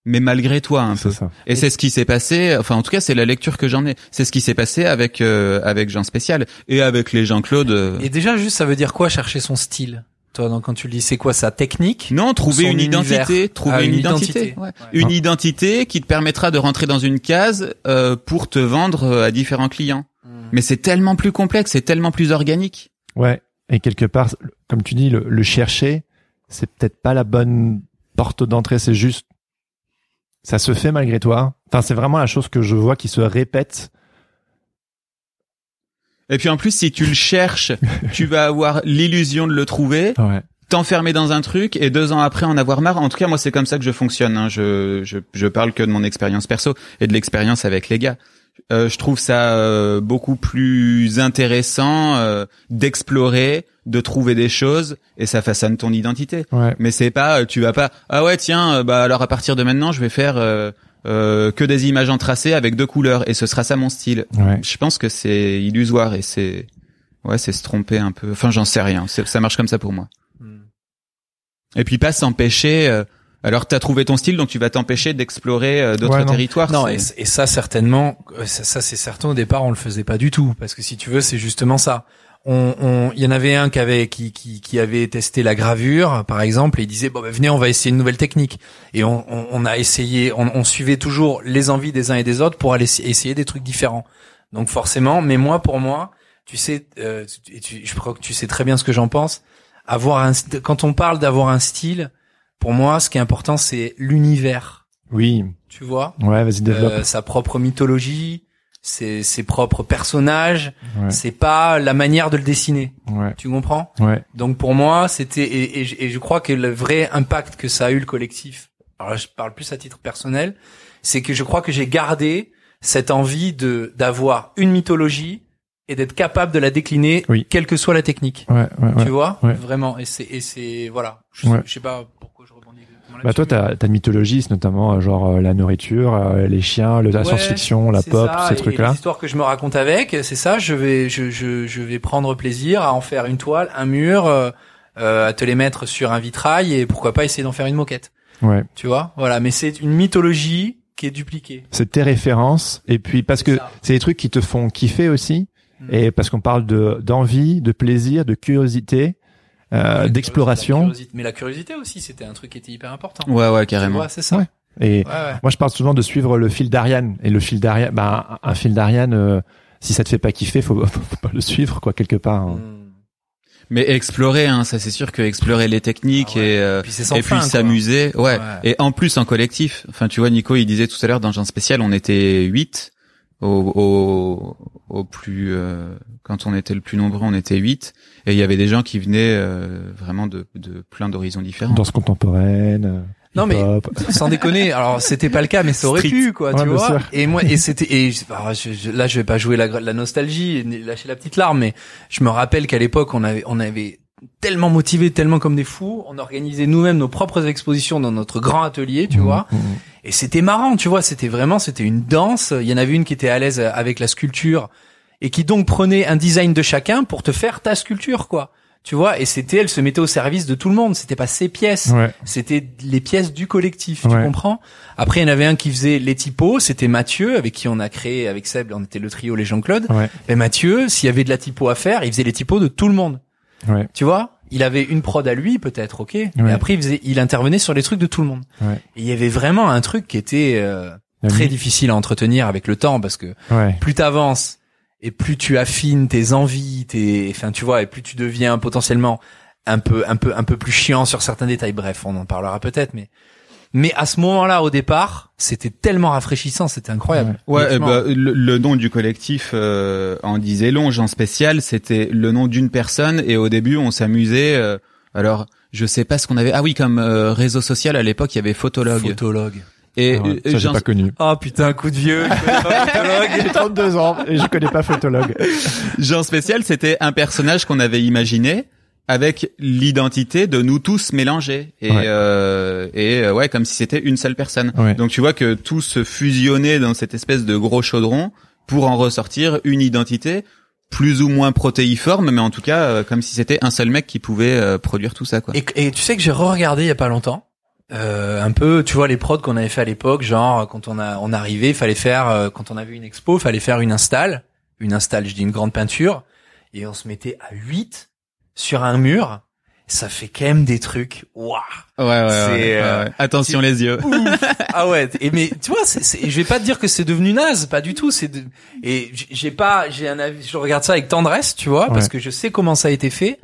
mais malgré toi un peu. C'est ça. Et c'est ce qui s'est passé. Enfin en tout cas c'est la lecture que j'en ai. C'est ce qui s'est passé avec euh, avec Jean Spécial et avec les Jean Claude. euh, Et déjà, juste, ça veut dire quoi chercher son style? Toi, donc, quand tu le dis, c'est quoi sa technique? Non, trouver Son une univers. identité, trouver Ah, une, une identité, identité. Ouais. Ouais. une identité qui te permettra de rentrer dans une case euh, pour te vendre euh, à différents clients. Hmm. Mais c'est tellement plus complexe, c'est tellement plus organique. Ouais. Et quelque part, comme tu dis, le, le chercher, c'est peut-être pas la bonne porte d'entrée. C'est juste, ça se fait malgré toi. Enfin, c'est vraiment la chose que je vois qui se répète. Et puis en plus, si tu le cherches, tu vas avoir l'illusion de le trouver, Ouais. t'enfermer dans un truc et deux ans après en avoir marre. En tout cas, moi, c'est comme ça que je fonctionne. hein. Je, je, je parle que de mon expérience perso et de l'expérience avec les gars. Euh, je trouve ça euh, beaucoup plus intéressant euh, d'explorer, de trouver des choses et ça façonne ton identité. Ouais. Mais c'est pas, euh, tu vas pas. Ah ouais, tiens, euh, bah alors à partir de maintenant, je vais faire euh, euh, que des images en tracé avec deux couleurs et ce sera ça mon style. Ouais. Je pense que c'est illusoire et c'est ouais, c'est se tromper un peu. Enfin, j'en sais rien. Ça marche comme ça pour moi. Hmm. Et puis pas s'empêcher. Alors t'as trouvé ton style, donc tu vas t'empêcher d'explorer euh, d'autres Ouais, territoires. Non, et, et ça certainement, euh, ça, ça, c'est certain. Au départ, on le faisait pas du tout, parce que si tu veux, c'est justement ça. On, on- il y en avait un qui avait qui, qui, qui avait testé la gravure, par exemple, et il disait bon ben venez, on va essayer une nouvelle technique. Et on, on, on a essayé, on, on suivait toujours les envies des uns et des autres pour aller essa- essayer des trucs différents. Donc forcément, mais moi pour moi, tu sais, euh, tu- et tu- je crois que tu sais très bien ce que j'en pense. Avoir un, quand on parle d'avoir un style, pour moi, ce qui est important, c'est l'univers. Oui. Tu vois, Ouais, vas-y, développe. euh, sa propre mythologie, ses, ses propres personnages. Ouais. C'est pas la manière de le dessiner. Ouais. Tu comprends Ouais. Donc pour moi, c'était et, et je- et je crois que le vrai impact que ça a eu le collectif. Alors là, je parle plus à titre personnel, c'est que je crois que j'ai gardé cette envie de d'avoir une mythologie et d'être capable de la décliner, Oui. quelle que soit la technique. Ouais. Ouais. ouais. Tu vois Ouais. Vraiment. Et c'est et c'est voilà. Je, Ouais. je sais pas pourquoi je rebondis. exactement Bah toi, t'as t'as une mythologie, c'est notamment euh, genre euh, la nourriture, euh, les chiens, la Ouais, science-fiction, la pop, ça, ces trucs-là. Les histoires que je me raconte avec, c'est ça. Je vais, je, je, je vais prendre plaisir à en faire une toile, un mur, euh, à te les mettre sur un vitrail et pourquoi pas essayer d'en faire une moquette. Ouais. Tu vois, voilà. Mais c'est une mythologie qui est dupliquée. C'est tes références, et puis parce que c'est des trucs qui te font kiffer aussi, Mm. et parce qu'on parle de d'envie, de plaisir, de curiosité, euh, d'exploration. Mais la curiosité aussi, c'était un truc qui était hyper important. Ouais, ouais, carrément. c'est ça. Ouais. Et Ouais, ouais. moi, je parle souvent de suivre le fil d'Ariane. Et le fil d'Ariane, bah, un fil d'Ariane, euh, si ça te fait pas kiffer, faut, [LAUGHS] faut pas le suivre, quoi, quelque part. hein. Mm. Mais explorer, hein, ça c'est sûr que explorer les techniques Ah ouais. et euh, et puis s'amuser, ouais. Ouais. Et en plus en collectif. Enfin, tu vois, Nico, il disait tout à l'heure dans Jean spécial, on était huit au, au, au plus euh, quand on était le plus nombreux, on était huit et il y avait des gens qui venaient euh, vraiment de, de plein d'horizons différents. Danse contemporaine. Non, mais-. [LAUGHS] Sans déconner. Alors, c'était pas le cas, mais ça aurait Street. pu, quoi, Ouais, tu bien vois. sûr. Et moi, et c'était, et je- alors, je- je- là, je vais pas jouer la, la nostalgie, lâcher la petite larme, mais je me rappelle qu'à l'époque, on avait, on avait tellement motivé, tellement comme des fous, on organisait nous-mêmes nos propres expositions dans notre grand atelier, tu Mhm, vois. mhm. Et c'était marrant, tu vois, c'était vraiment, c'était une danse. Il y en avait une qui était à l'aise avec la sculpture et qui donc prenait un design de chacun pour te faire ta sculpture, quoi. Tu vois, et c'était, elle se mettait au service de tout le monde. C'était pas ses pièces. Ouais. C'était les pièces du collectif, tu Ouais. comprends? Après, il y en avait un qui faisait les typos, c'était Mathieu, avec qui on a créé, avec Seb, on était le trio Les Jean-Claude. Ouais. Et Mathieu, s'il y avait de la typo à faire, il faisait les typos de tout le monde. Ouais. Tu vois? Il avait une prod à lui, peut-être, ok Mais après, il faisait, il intervenait sur les trucs de tout le monde. Ouais. Et il y avait vraiment un truc qui était euh, très difficile à entretenir avec le temps, parce que Ouais. plus t'avances et plus tu affines tes envies, tes, enfin, tu vois, et plus tu deviens potentiellement un peu, un peu, un peu plus chiant sur certains détails. Bref, on en parlera peut-être, mais, mais à ce moment-là, au départ, c'était tellement rafraîchissant, c'était incroyable. Ouais, ben, le, le nom du collectif euh, en disait long. Jean Spécial, c'était le nom d'une personne et au début, on s'amusait. euh, alors, je sais pas ce qu'on avait. Ah oui, comme euh, réseau social à l'époque, il y avait Photologue. Photologue. Et Ah ouais, euh, ça, j'ai pas connu. Oh putain, coup de vieux. je connais pas Photologue. [LAUGHS] J'ai 32 ans et je connais pas Photologue. Jean Spécial, c'était un personnage qu'on avait imaginé avec l'identité de nous tous mélangés et Ouais. euh, et euh, ouais comme si c'était une seule personne. Ouais. Donc tu vois que tout se fusionnait dans cette espèce de gros chaudron pour en ressortir une identité plus ou moins protéiforme, mais en tout cas euh, comme si c'était un seul mec qui pouvait euh, produire tout ça quoi. Et, et tu sais que j'ai re-regardé il y a pas longtemps. Euh, un peu, tu vois les prods qu'on avait fait à l'époque, genre quand on a on arrivait, il fallait faire euh, quand on avait une expo, il fallait faire une install, une install, je dis une grande peinture, et on se mettait à 8 sur un mur. Ça fait quand même des trucs. Waouh. Ouais ouais. ouais, euh, ouais. Attention les yeux. Ah ouais. Et mais tu vois, c'est, c'est- je vais pas te dire que c'est devenu naze, pas du tout. C'est de- et j'ai pas, j'ai un avis. Je regarde ça avec tendresse, tu vois, parce que je sais comment ça a été fait.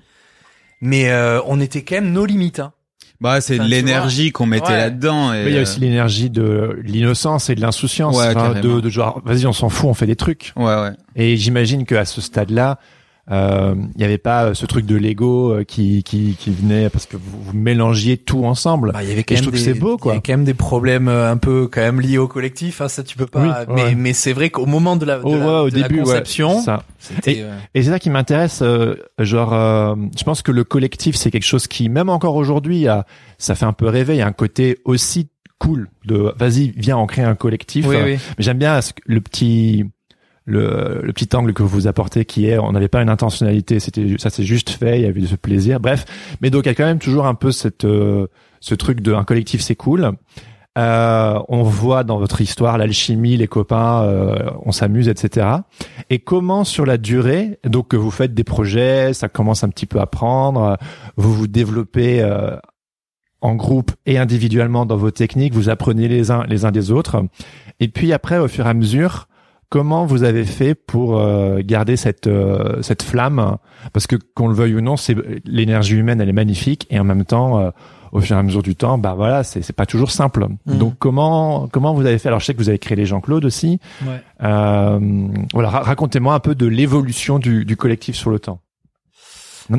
Mais euh, on était quand même nos limites. Hein. Bah c'est Enfin, l'énergie qu'on mettait Ouais. là-dedans. Et, Mais il y a euh, aussi l'énergie de l'innocence et de l'insouciance, Ouais, carrément. de, de genre vas-y on s'en fout, on fait des trucs. Ouais ouais. Et j'imagine qu'à ce stade-là, euh, il n'y avait pas euh, ce truc de l'ego euh, qui, qui qui venait parce que vous, vous mélangiez tout ensemble. Bah, il y avait quand même trouve que des, c'est beau, quoi. Il y avait quand même des problèmes euh, un peu quand même liés au collectif. Hein, ça tu peux pas. Oui, mais ouais. mais c'est vrai qu'au moment de la, de Oh, la, ouais, au de début, conception, ça. Et- euh, Et c'est ça qui m'intéresse, euh, genre, euh, je pense que le collectif, c'est quelque chose qui, même encore aujourd'hui, a- ça fait un peu rêver. Il y a un côté aussi cool de, vas-y, viens, on crée un collectif. oui, Euh, oui. Mais j'aime bien le petit, le, le petit angle que vous apportez, qui est, on n'avait pas une intentionnalité, c'était, ça s'est juste fait, il y avait ce plaisir. Bref, mais donc il y a quand même toujours un peu cette, euh, ce truc de un collectif, c'est cool. Euh, on voit dans votre histoire l'alchimie, les copains, euh, on s'amuse, etc. Et comment sur la durée, donc que vous faites des projets, ça commence un petit peu à prendre, euh, vous vous développez euh, en groupe et individuellement dans vos techniques, vous apprenez les uns les uns des autres. Et puis après, au fur et à mesure, comment vous avez fait pour euh, garder cette euh, cette flamme? Parce que qu'on le veuille ou non, c'est l'énergie humaine, elle est magnifique et en même temps. euh, au fur et à mesure du temps, bah voilà, c'est c'est pas toujours simple. Mhm. Donc comment comment vous avez fait? Alors je sais que vous avez créé les Jean-Claude aussi. Ouais. Euh, voilà, ra- racontez-moi un peu de l'évolution du, du collectif sur le temps,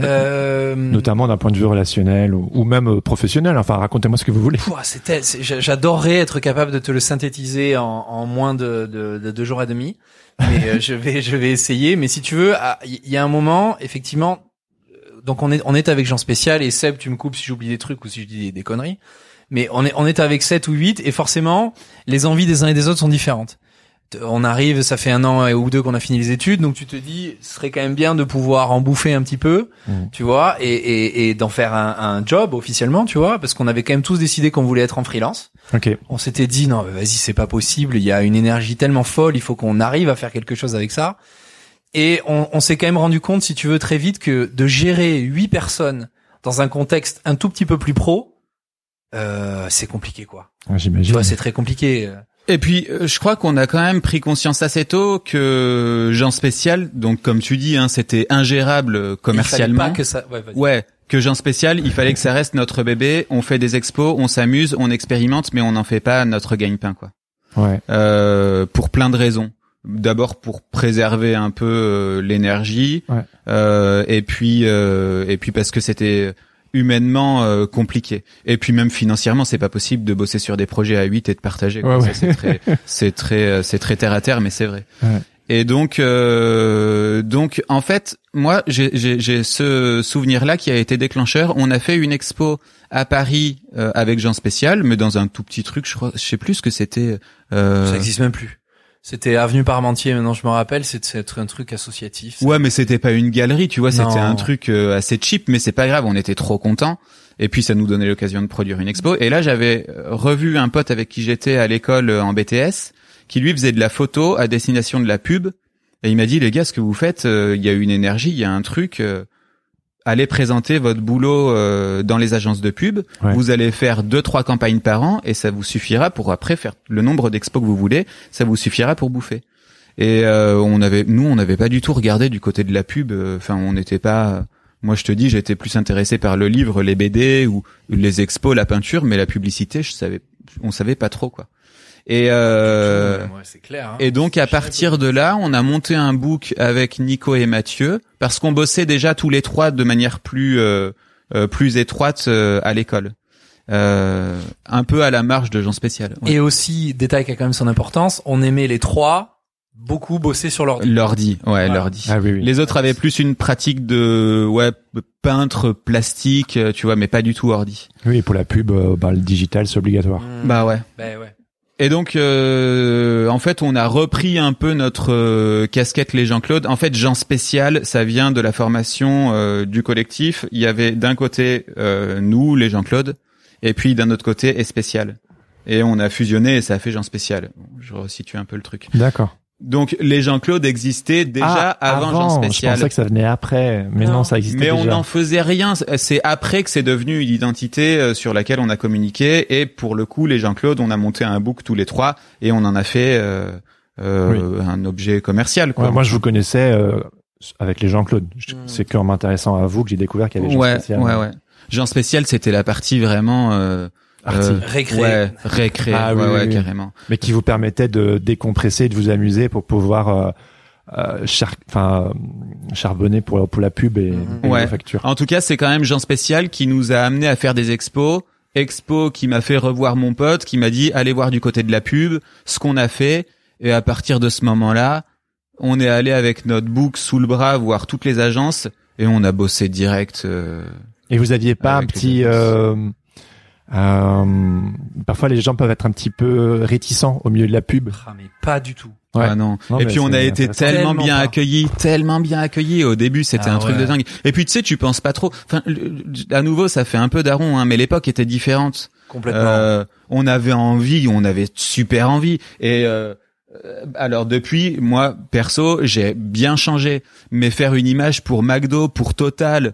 Euh, notamment d'un point de vue relationnel ou, ou même euh, professionnel. Enfin, racontez-moi ce que vous voulez. J'adorerais être capable de te le synthétiser en, en moins de, de, de deux jours et demi, mais euh, je vais je vais essayer. Mais si tu veux, ah, il y, a un moment, effectivement. Donc on est on est avec Jean Spécial et Seb, tu me coupes si j'oublie des trucs ou si je dis des, des conneries. Mais on est on est avec 7 ou 8 et forcément les envies des uns et des autres sont différentes. On arrive, ça fait un an ou deux qu'on a fini les études, donc tu te dis, ce serait quand même bien de pouvoir en bouffer un petit peu, Mhm. tu vois, et, et, et d'en faire un, un job officiellement, tu vois, parce qu'on avait quand même tous décidé qu'on voulait être en freelance. Ok. On s'était dit non, vas-y, c'est pas possible. Il y a une énergie tellement folle, il faut qu'on arrive à faire quelque chose avec ça. Et on, on s'est quand même rendu compte, si tu veux, très vite que de gérer huit personnes dans un contexte un tout petit peu plus pro, euh, c'est compliqué, quoi. Ah, Tu J'imagine. vois, c'est très compliqué. Et puis, euh, je crois qu'on a quand même pris conscience assez tôt que Jean Spécial, donc comme tu dis, hein, c'était ingérable euh, Il fallait commercialement. pas que ça. Ouais, vas-y. Ouais, que Jean Spécial, il fallait que ça reste notre bébé. On fait des expos, on s'amuse, on expérimente, mais on n'en fait pas notre gagne-pain, quoi. Ouais. Euh, pour plein de raisons. D'abord pour préserver un peu euh, l'énergie, Ouais. euh, et puis euh, et puis parce que c'était humainement euh, compliqué. Et puis même financièrement, c'est pas possible de bosser sur des projets à 8 et de partager. Ouais, ouais. C'est très [LAUGHS] c'est très euh, c'est très terre à terre, mais c'est vrai. Ouais. Et donc euh, donc en fait, moi j'ai j'ai j'ai ce souvenir là qui a été déclencheur. On a fait une expo à Paris euh, avec Jean Spécial, mais dans un tout petit truc. Je crois, je sais plus ce que c'était. euh, Ça existe même plus. C'était avenue Parmentier. Maintenant, je me rappelle, c'était un truc associatif. Ouais, mais c'était pas une galerie, tu vois, c'était un truc euh, assez cheap, mais c'est pas grave, on était trop contents. Et puis ça nous donnait l'occasion de produire une expo. Et là, j'avais euh, revu un pote avec qui j'étais à l'école euh, en BTS, qui lui faisait de la photo à destination de la pub. Et il m'a dit, les gars, ce que vous faites, euh, il y a une énergie, il y a un truc. euh, allez présenter votre boulot euh, dans les agences de pub. Ouais. Vous allez faire deux, trois campagnes par an, et ça vous suffira pour après faire le nombre d'expos que vous voulez. Ça vous suffira pour bouffer. Et euh, on avait, nous, on n'avait pas du tout regardé du côté de la pub. euh, Enfin, on n'était pas. Moi, je te dis, j'étais plus intéressé par le livre, les BD ou les expos, la peinture, mais la publicité, je savais, on savait pas trop quoi. Et euh, Ouais, c'est clair. hein. et donc à partir de là, on a monté un book avec Nico et Mathieu parce qu'on bossait déjà tous les trois de manière plus euh, euh, plus étroite euh, à l'école. Euh, un peu à la marge de Jean Spécial. Ouais. Et aussi, détail qui a quand même son importance, on aimait les trois beaucoup bosser sur l'ordi. L'ordi, ouais, l'ordi. Ah oui, oui. Les autres avaient plus une pratique de ouais peintre plastique, euh, tu vois, mais pas du tout ordi. Oui, pour la pub, euh, bah, le digital, c'est obligatoire. Mmh. Bah ouais. Bah ouais. Et donc, euh, en fait, on a repris un peu notre euh, casquette les Jean-Claude. En fait, Jean Spécial, ça vient de la formation euh, du collectif. Il y avait d'un côté euh, nous, les Jean-Claude, et puis d'un autre côté, et Spécial. Et on a fusionné et ça a fait Jean Spécial. Je resitue un peu le truc. D'accord. Donc, les Jean-Claude existaient déjà Ah, avant, Jean Je Spécial. pensais que ça venait après, mais non, Non. ça existait Mais on déjà. n'en faisait rien. C'est après que c'est devenu une identité euh, sur laquelle on a communiqué. Et pour le coup, les Jean-Claude, on a monté un book tous les trois et on en a fait euh, euh, un objet commercial. Quoi. Ouais, moi, je vous connaissais euh, avec les Jean-Claude. Je- Mm. C'est qu'en m'intéressant à vous que j'ai découvert qu'il y avait Jean ouais, Spécial. ouais, ouais. Jean spécial, c'était la partie vraiment euh, Arty. euh, Récré. Ouais, récré. Ah, ouais, oui, ouais, oui, carrément. mais qui vous permettait de décompresser, de vous amuser pour pouvoir euh, euh, char- enfin euh, charbonner pour pour la pub et, Mhm. et Ouais. En tout cas, c'est quand même Jean spécial qui nous a amené à faire des expos. Expo qui m'a fait revoir mon pote, qui m'a dit allez voir du côté de la pub, ce qu'on a fait. Et à partir de ce moment-là, on est allé avec notre book sous le bras voir toutes les agences et on a bossé direct. euh, Et vous aviez pas un petit euh, parfois les gens peuvent être un petit peu réticents au milieu de la pub. Ah, mais pas du tout. Ouais. Ah non. Non, et puis on a été tellement, Tellement bien pas. accueillis, tellement bien accueillis. Au début, c'était Ah un truc ouais. de dingue. Et puis tu sais, tu penses pas trop. Enfin, à nouveau, ça fait un peu daron, hein, mais l'époque était différente. Complètement. Euh, on avait envie, on avait super envie. Et euh, euh, alors depuis, moi perso, j'ai bien changé. Mais faire une image pour McDo, pour Total, euh,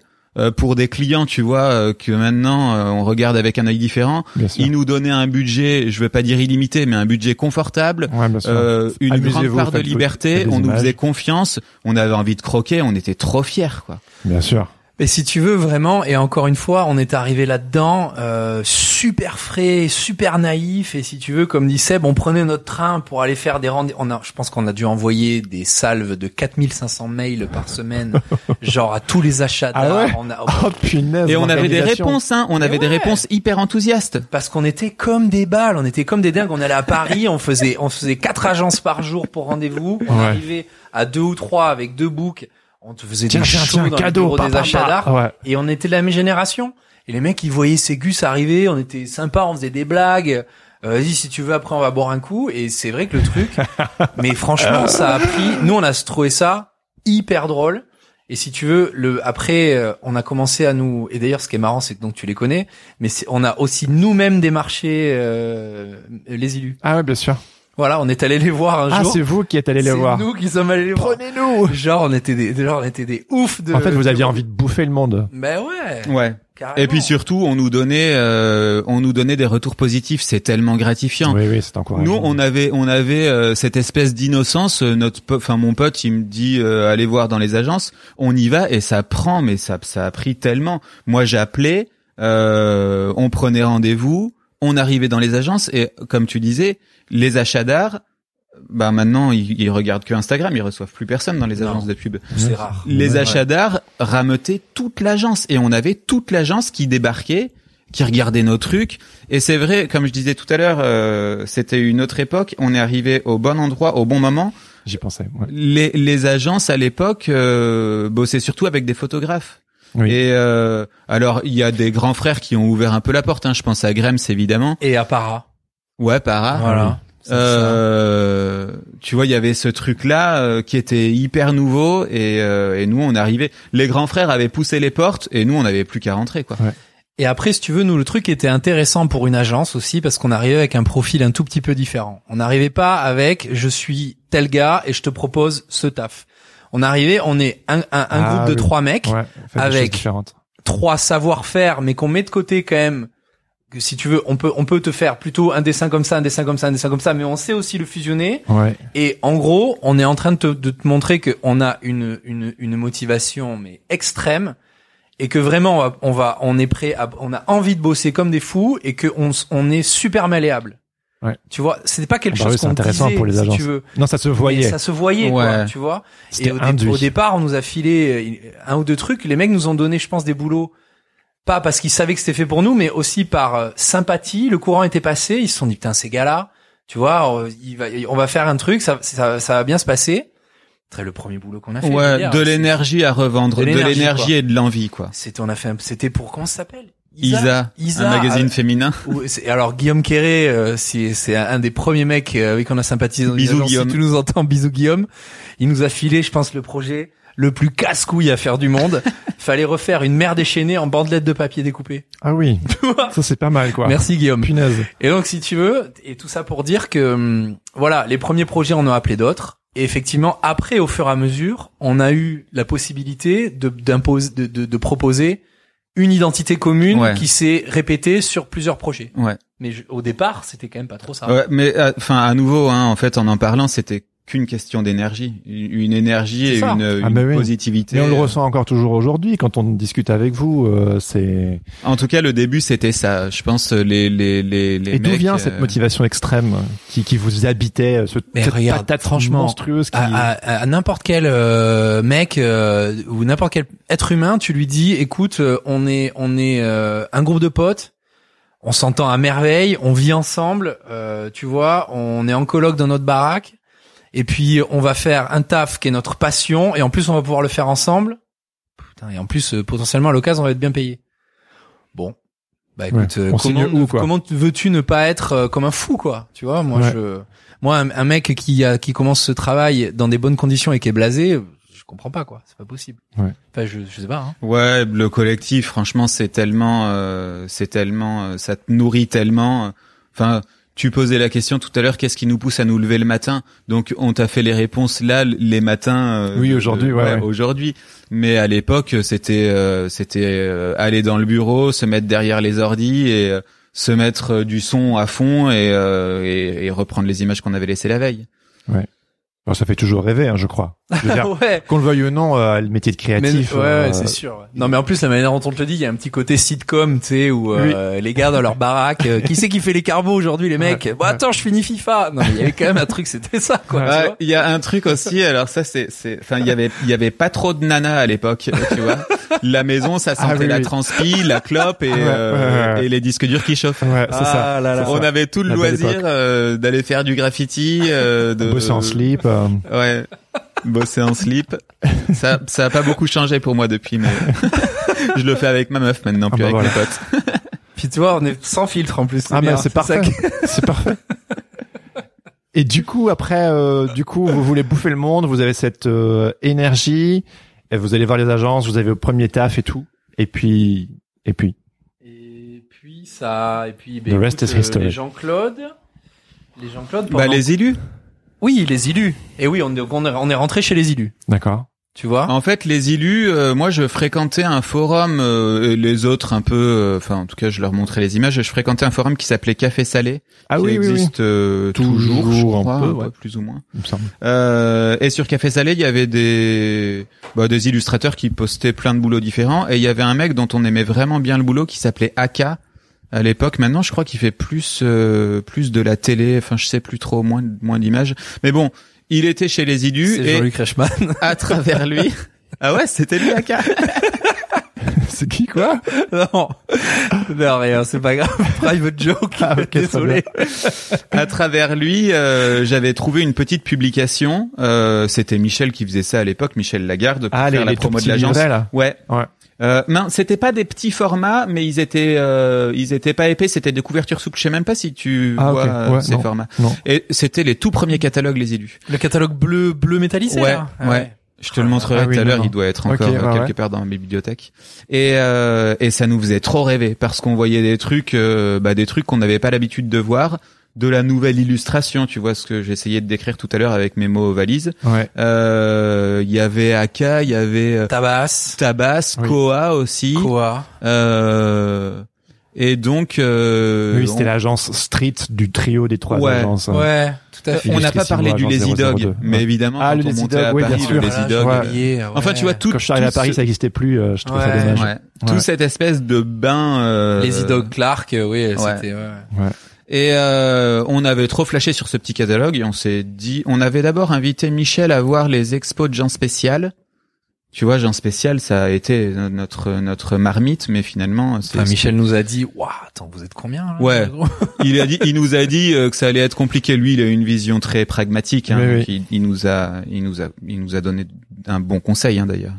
pour des clients, tu vois, euh, que maintenant euh, on regarde avec un œil différent. Ils nous donnaient un budget, je veux pas dire illimité, mais un budget confortable. Ouais. Euh, une grande part de liberté, on nous faisait confiance, on avait envie de croquer, on était trop fiers quoi. Bien sûr. Et si tu veux vraiment, et encore une fois, on est arrivé là-dedans euh, super frais, super naïf, et si tu veux, comme dit Seb, on prenait notre train pour aller faire des rendez On a, je pense qu'on a dû envoyer des salves de 4500 mails par semaine, [LAUGHS] genre à tous les achats Ah d'art. ouais On a- Oh punaise. Et on avait des réponses, hein, on Mais avait des réponses hyper enthousiastes. parce qu'on était comme des balles, on était comme des dingues. On allait à Paris, on faisait, on faisait quatre agences par jour pour rendez-vous. On Ouais. arrivait à deux ou trois avec deux books. On te faisait Tiens, des tiens, shows tiens, dans les cadeau, des achats d'art. Ouais. Et on était de la même génération. Et les mecs, ils voyaient ces gus arriver, on était sympa, on faisait des blagues. Euh, Vas-y, si tu veux, après on va boire un coup. Et c'est vrai que le truc, [LAUGHS] mais franchement, ça a pris. Nous, on a trouvé ça hyper drôle. Et si tu veux, le après, euh, on a commencé à nous. Et d'ailleurs, ce qui est marrant, c'est que donc tu les connais, mais on a aussi nous-mêmes démarché euh, les élus. Ah ouais, bien sûr. Voilà, on est allé les voir un Ah, jour. c'est vous qui êtes allé les C'est voir. nous qui sommes allés les voir. Prenez-nous. Genre, on était des, genre, on était des oufs de. En fait, vous de- aviez envie de bouffer le monde. Ben ouais. Ouais. carrément. Et puis surtout, on nous donnait, euh, on nous donnait des retours positifs. C'est tellement gratifiant. Oui, oui, c'est encourageant. Nous, on avait, on avait euh, cette espèce d'innocence. euh, Notre, enfin, mon pote, il me dit, euh, allez voir dans les agences. On y va et ça prend, mais ça, ça a pris tellement. Moi, j'appelais, euh, on prenait rendez-vous, on arrivait dans les agences et, comme tu disais, les achats d'art. Bah maintenant, ils, ils regardent que Instagram, ils reçoivent plus personne dans les Non. agences de pub. c'est rare. Les Ouais. achats d'art rameutaient toute l'agence et on avait toute l'agence qui débarquait, qui regardait nos trucs. Et c'est vrai, comme je disais tout à l'heure, euh, c'était une autre époque. On est arrivé au bon endroit, au bon moment. J'y pensais. ouais. Les, les agences à l'époque euh, bossaient surtout avec des photographes. Oui. Et euh, alors il y a des grands frères qui ont ouvert un peu la porte. Hein. Je pense à Grems évidemment. Et à Para. Ouais, para. Voilà. Euh, tu vois, il y avait ce truc-là euh, qui était hyper nouveau et, euh, et nous on arrivait. Les grands frères avaient poussé les portes et nous on n'avait plus qu'à rentrer quoi. Et après, si tu veux, nous, le truc était intéressant pour une agence aussi parce qu'on arrivait avec un profil un tout petit peu différent. On n'arrivait pas avec je suis tel gars et je te propose ce taf. On arrivait, on est un, un, un Ah, groupe de oui. trois mecs, Ouais, Avec- trois savoir-faire, mais qu'on met de côté quand même. Que si tu veux, on peut on peut te faire plutôt un dessin comme ça, un dessin comme ça, un dessin comme ça, mais on sait aussi le fusionner. Ouais. Et en gros, on est en train de te, de te montrer qu'on a une, une, une motivation mais extrême et que vraiment on va, on va on est prêt à, on a envie de bosser comme des fous et que on, on est super malléable. Ouais. Tu vois, c'était pas quelque Ah bah chose oui, c'est qu'on intéressant disait, pour les si agences. tu veux. Non, ça se Mais voyait. ça se voyait, quoi, tu vois. Et au, dé- au départ, on nous a filé euh, un ou deux trucs. Les mecs nous ont donné, je pense, des boulots. Pas parce qu'ils savaient que c'était fait pour nous, mais aussi par euh, sympathie. Le courant était passé. Ils se sont dit, putain, ces gars-là, tu vois, il va, on va faire un truc, ça, ça, ça va bien se passer. Très le premier boulot qu'on a fait. Ouais, dire, de l'énergie à revendre, De l'énergie, et de l'envie quoi. C'était, on a fait, c'était pour comment ça s'appelle? Isa, Isa, un magazine euh, féminin. Alors Guillaume Quéré, euh, c'est un un des premiers mecs avec qui on a sympathisé. Bisous. Guillaume. Si tu nous entends, bisous Guillaume. Il nous a filé, je pense, le projet le plus casse-couille à faire du monde. [LAUGHS] Fallait refaire une mer déchaînée en bandelettes de papier découpées. Ah oui. [LAUGHS] ça c'est pas mal quoi. Merci Guillaume. Punaise. Et donc si tu veux, et tout ça pour dire que hum, voilà, les premiers projets on en a appelé d'autres. Et effectivement, après, au fur et à mesure, on a eu la possibilité de d'imposer, de, de, de proposer une identité commune Ouais. qui s'est répétée sur plusieurs projets. Ouais. Mais je- au départ, c'était quand même pas trop ça. Ouais, mais euh, enfin à nouveau, hein, en fait, en en parlant, c'était qu'une question d'énergie, une énergie et une, Ah une bah oui. positivité. Mais on le ressent encore toujours aujourd'hui quand on discute avec vous. euh, c'est. En tout cas, le début, c'était ça. Je pense euh, les les les les Et d'où vient euh, cette motivation extrême qui, qui vous habitait, euh, ce, Mais cette regarde, patate franchement, monstrueuse qui. à, à- à n'importe quel euh, mec euh, ou n'importe quel être humain, tu lui dis, écoute, on est on est euh, un groupe de potes, on s'entend à merveille, on vit ensemble, euh, tu vois, on est en coloc dans notre baraque, et puis on va faire un taf qui est notre passion, et en plus on va pouvoir le faire ensemble. Putain, et en plus euh, potentiellement à l'occasion on va être bien payé. Bon. Bah écoute, Ouais. euh, comment, où, comment veux-tu ne pas être euh, comme un fou quoi Tu vois, moi Ouais. je moi un, un mec qui a qui commence ce travail dans des bonnes conditions et qui est blasé, je comprends pas quoi, c'est pas possible. Ouais. Enfin je je sais pas hein. Ouais, le collectif, franchement, c'est tellement, euh, c'est tellement, euh, ça te nourrit tellement. euh, Enfin, tu posais la question tout à l'heure, qu'est-ce qui nous pousse à nous lever le matin? Donc, on t'a fait les réponses là, les matins. euh, Oui, aujourd'hui, ouais, ouais. Aujourd'hui, mais à l'époque, c'était, euh, c'était euh, aller dans le bureau, se mettre derrière les ordis et euh, se mettre du son à fond et, euh, et, et reprendre les images qu'on avait laissées la veille. Bon, ça fait toujours rêver, hein, je crois. [LAUGHS] Je veux dire, ouais. Qu'on le veuille ou non, euh, le métier de Mais, créatif. ouais, euh, ouais, c'est sûr. Non, mais en plus la manière dont on te le dit, il y a un petit côté sitcom, tu sais, où euh, les gars dans leur baraque, euh, qui c'est qui fait les carbos aujourd'hui, les mecs? Bon, attends, je finis FIFA. Non, mais il y avait quand même un truc, c'était ça, quoi. tu Ouais, vois. Il y a un truc aussi, alors ça c'est, c'est, enfin il y avait, il y avait pas trop de nanas à l'époque, tu vois. [LAUGHS] La maison, ça sentait Ah oui, la oui. transpi, la clope et, Ouais, euh, ouais, ouais. et les disques durs qui chauffent. Ouais, c'est ça. Ah là là. c'est On ça. avait tout le La loisir euh, d'aller faire du graffiti, euh, de Bosser en slip. euh, Ouais, bosser en slip. Ça, ça a pas beaucoup changé pour moi depuis, mais je le fais avec ma meuf maintenant, Ah plus bah avec voilà. mes potes. Puis tu vois, on est sans filtre en plus. Ah bah c'est ça parfait. [LAUGHS] C'est parfait. Et du coup, après, euh, du coup, vous voulez bouffer le monde, vous avez cette euh, énergie, et vous allez voir les agences, vous avez le premier taf et tout, et puis, et puis. Et puis ça, et puis ben, The rest écoute, is history. les Jean-Claude, les Jean-Claude. Bah pendant- les élus. Oui, les élus. Et oui, on est, on est, on est rentré chez les élus. D'accord. Tu vois En fait, les élus, euh, moi, je fréquentais un forum, euh, et les autres un peu, euh, enfin, en tout cas, je leur montrais les images. Je fréquentais un forum qui s'appelait Café Salé, Ah qui oui, oui, oui. existe euh, Toujours toujours, je un peu, ouais. plus ou moins. Il me semble. Euh, et sur Café Salé, il y avait des bah, des illustrateurs qui postaient plein de boulots différents. Et il y avait un mec dont on aimait vraiment bien le boulot qui s'appelait Aka. À l'époque, maintenant, je crois qu'il fait plus euh, plus de la télé. Enfin, je sais plus trop, moins moins d'images. Mais bon, il était chez les élus C'est et Jean-Luc Reichmann. [LAUGHS] à travers lui. [LAUGHS] Ah ouais, c'était lui Aka. [LAUGHS] C'est qui, quoi? non, non rien, c'est pas grave. Private joke. Ah, ok, très Désolé. à travers lui, euh, j'avais trouvé une petite publication. Euh, C'était Michel qui faisait ça à l'époque, Michel Lagarde, pour Ah, les, faire la les promo de l'agence. Ouais. Ouais. Euh, non, c'était pas des petits formats, mais ils étaient, euh, ils étaient pas épais. C'était des couvertures souples. Je sais même pas si tu Ah, vois euh, Ouais, ces non. formats. Non. Et c'était les tout premiers catalogues les élus. Le catalogue bleu bleu métallisé. Ouais, là Ah ouais. Je te le montrerai Ah oui, tout à l'heure. Il doit être encore euh, quelque ouais. part dans ma bibliothèque. Et euh, et ça nous faisait trop rêver parce qu'on voyait des trucs, euh, bah, des trucs qu'on n'avait pas l'habitude de voir. De la nouvelle illustration, tu vois ce que j'essayais de décrire tout à l'heure avec mes mots valises. Ouais. Euh, Il y avait Aka, il y avait euh, Tabas. Tabas, Oui. Koa aussi. Quoi Euh, et donc, euh, oui, c'était on- l'agence Street du trio des trois Ouais. agences. hein. Ouais, tout à fait. on n'a pas parlé du Lazy Dog, 002. mais Ouais. évidemment, Ah, quand le on Lazy montait Dog, à oui, Paris, bien le sûr. Lazy Voilà, Dog. Ouais. Enfin, tu vois, tout, Quand je suis arrivé à Paris, ce- ça n'existait plus. euh, je trouve ça dommage. Ouais. Tout Ouais. cette espèce de bain. Euh, Lazy Dog Clark, euh, oui, Ouais. c'était. Ouais. Et euh, on avait trop flashé sur ce petit catalogue et on s'est dit, on avait d'abord invité Michel à voir les expos de Jean Spécial. Tu vois, Jean Spécial, ça a été notre notre marmite, mais finalement, c'est Enfin, Michel nous a dit, waouh, attends, vous êtes combien là Ouais. [LAUGHS] il a dit, il nous a dit euh, que ça allait être compliqué. Lui, il a une vision très pragmatique. Hein, Oui, il, il nous a, il nous a, il nous a donné un bon conseil hein, d'ailleurs.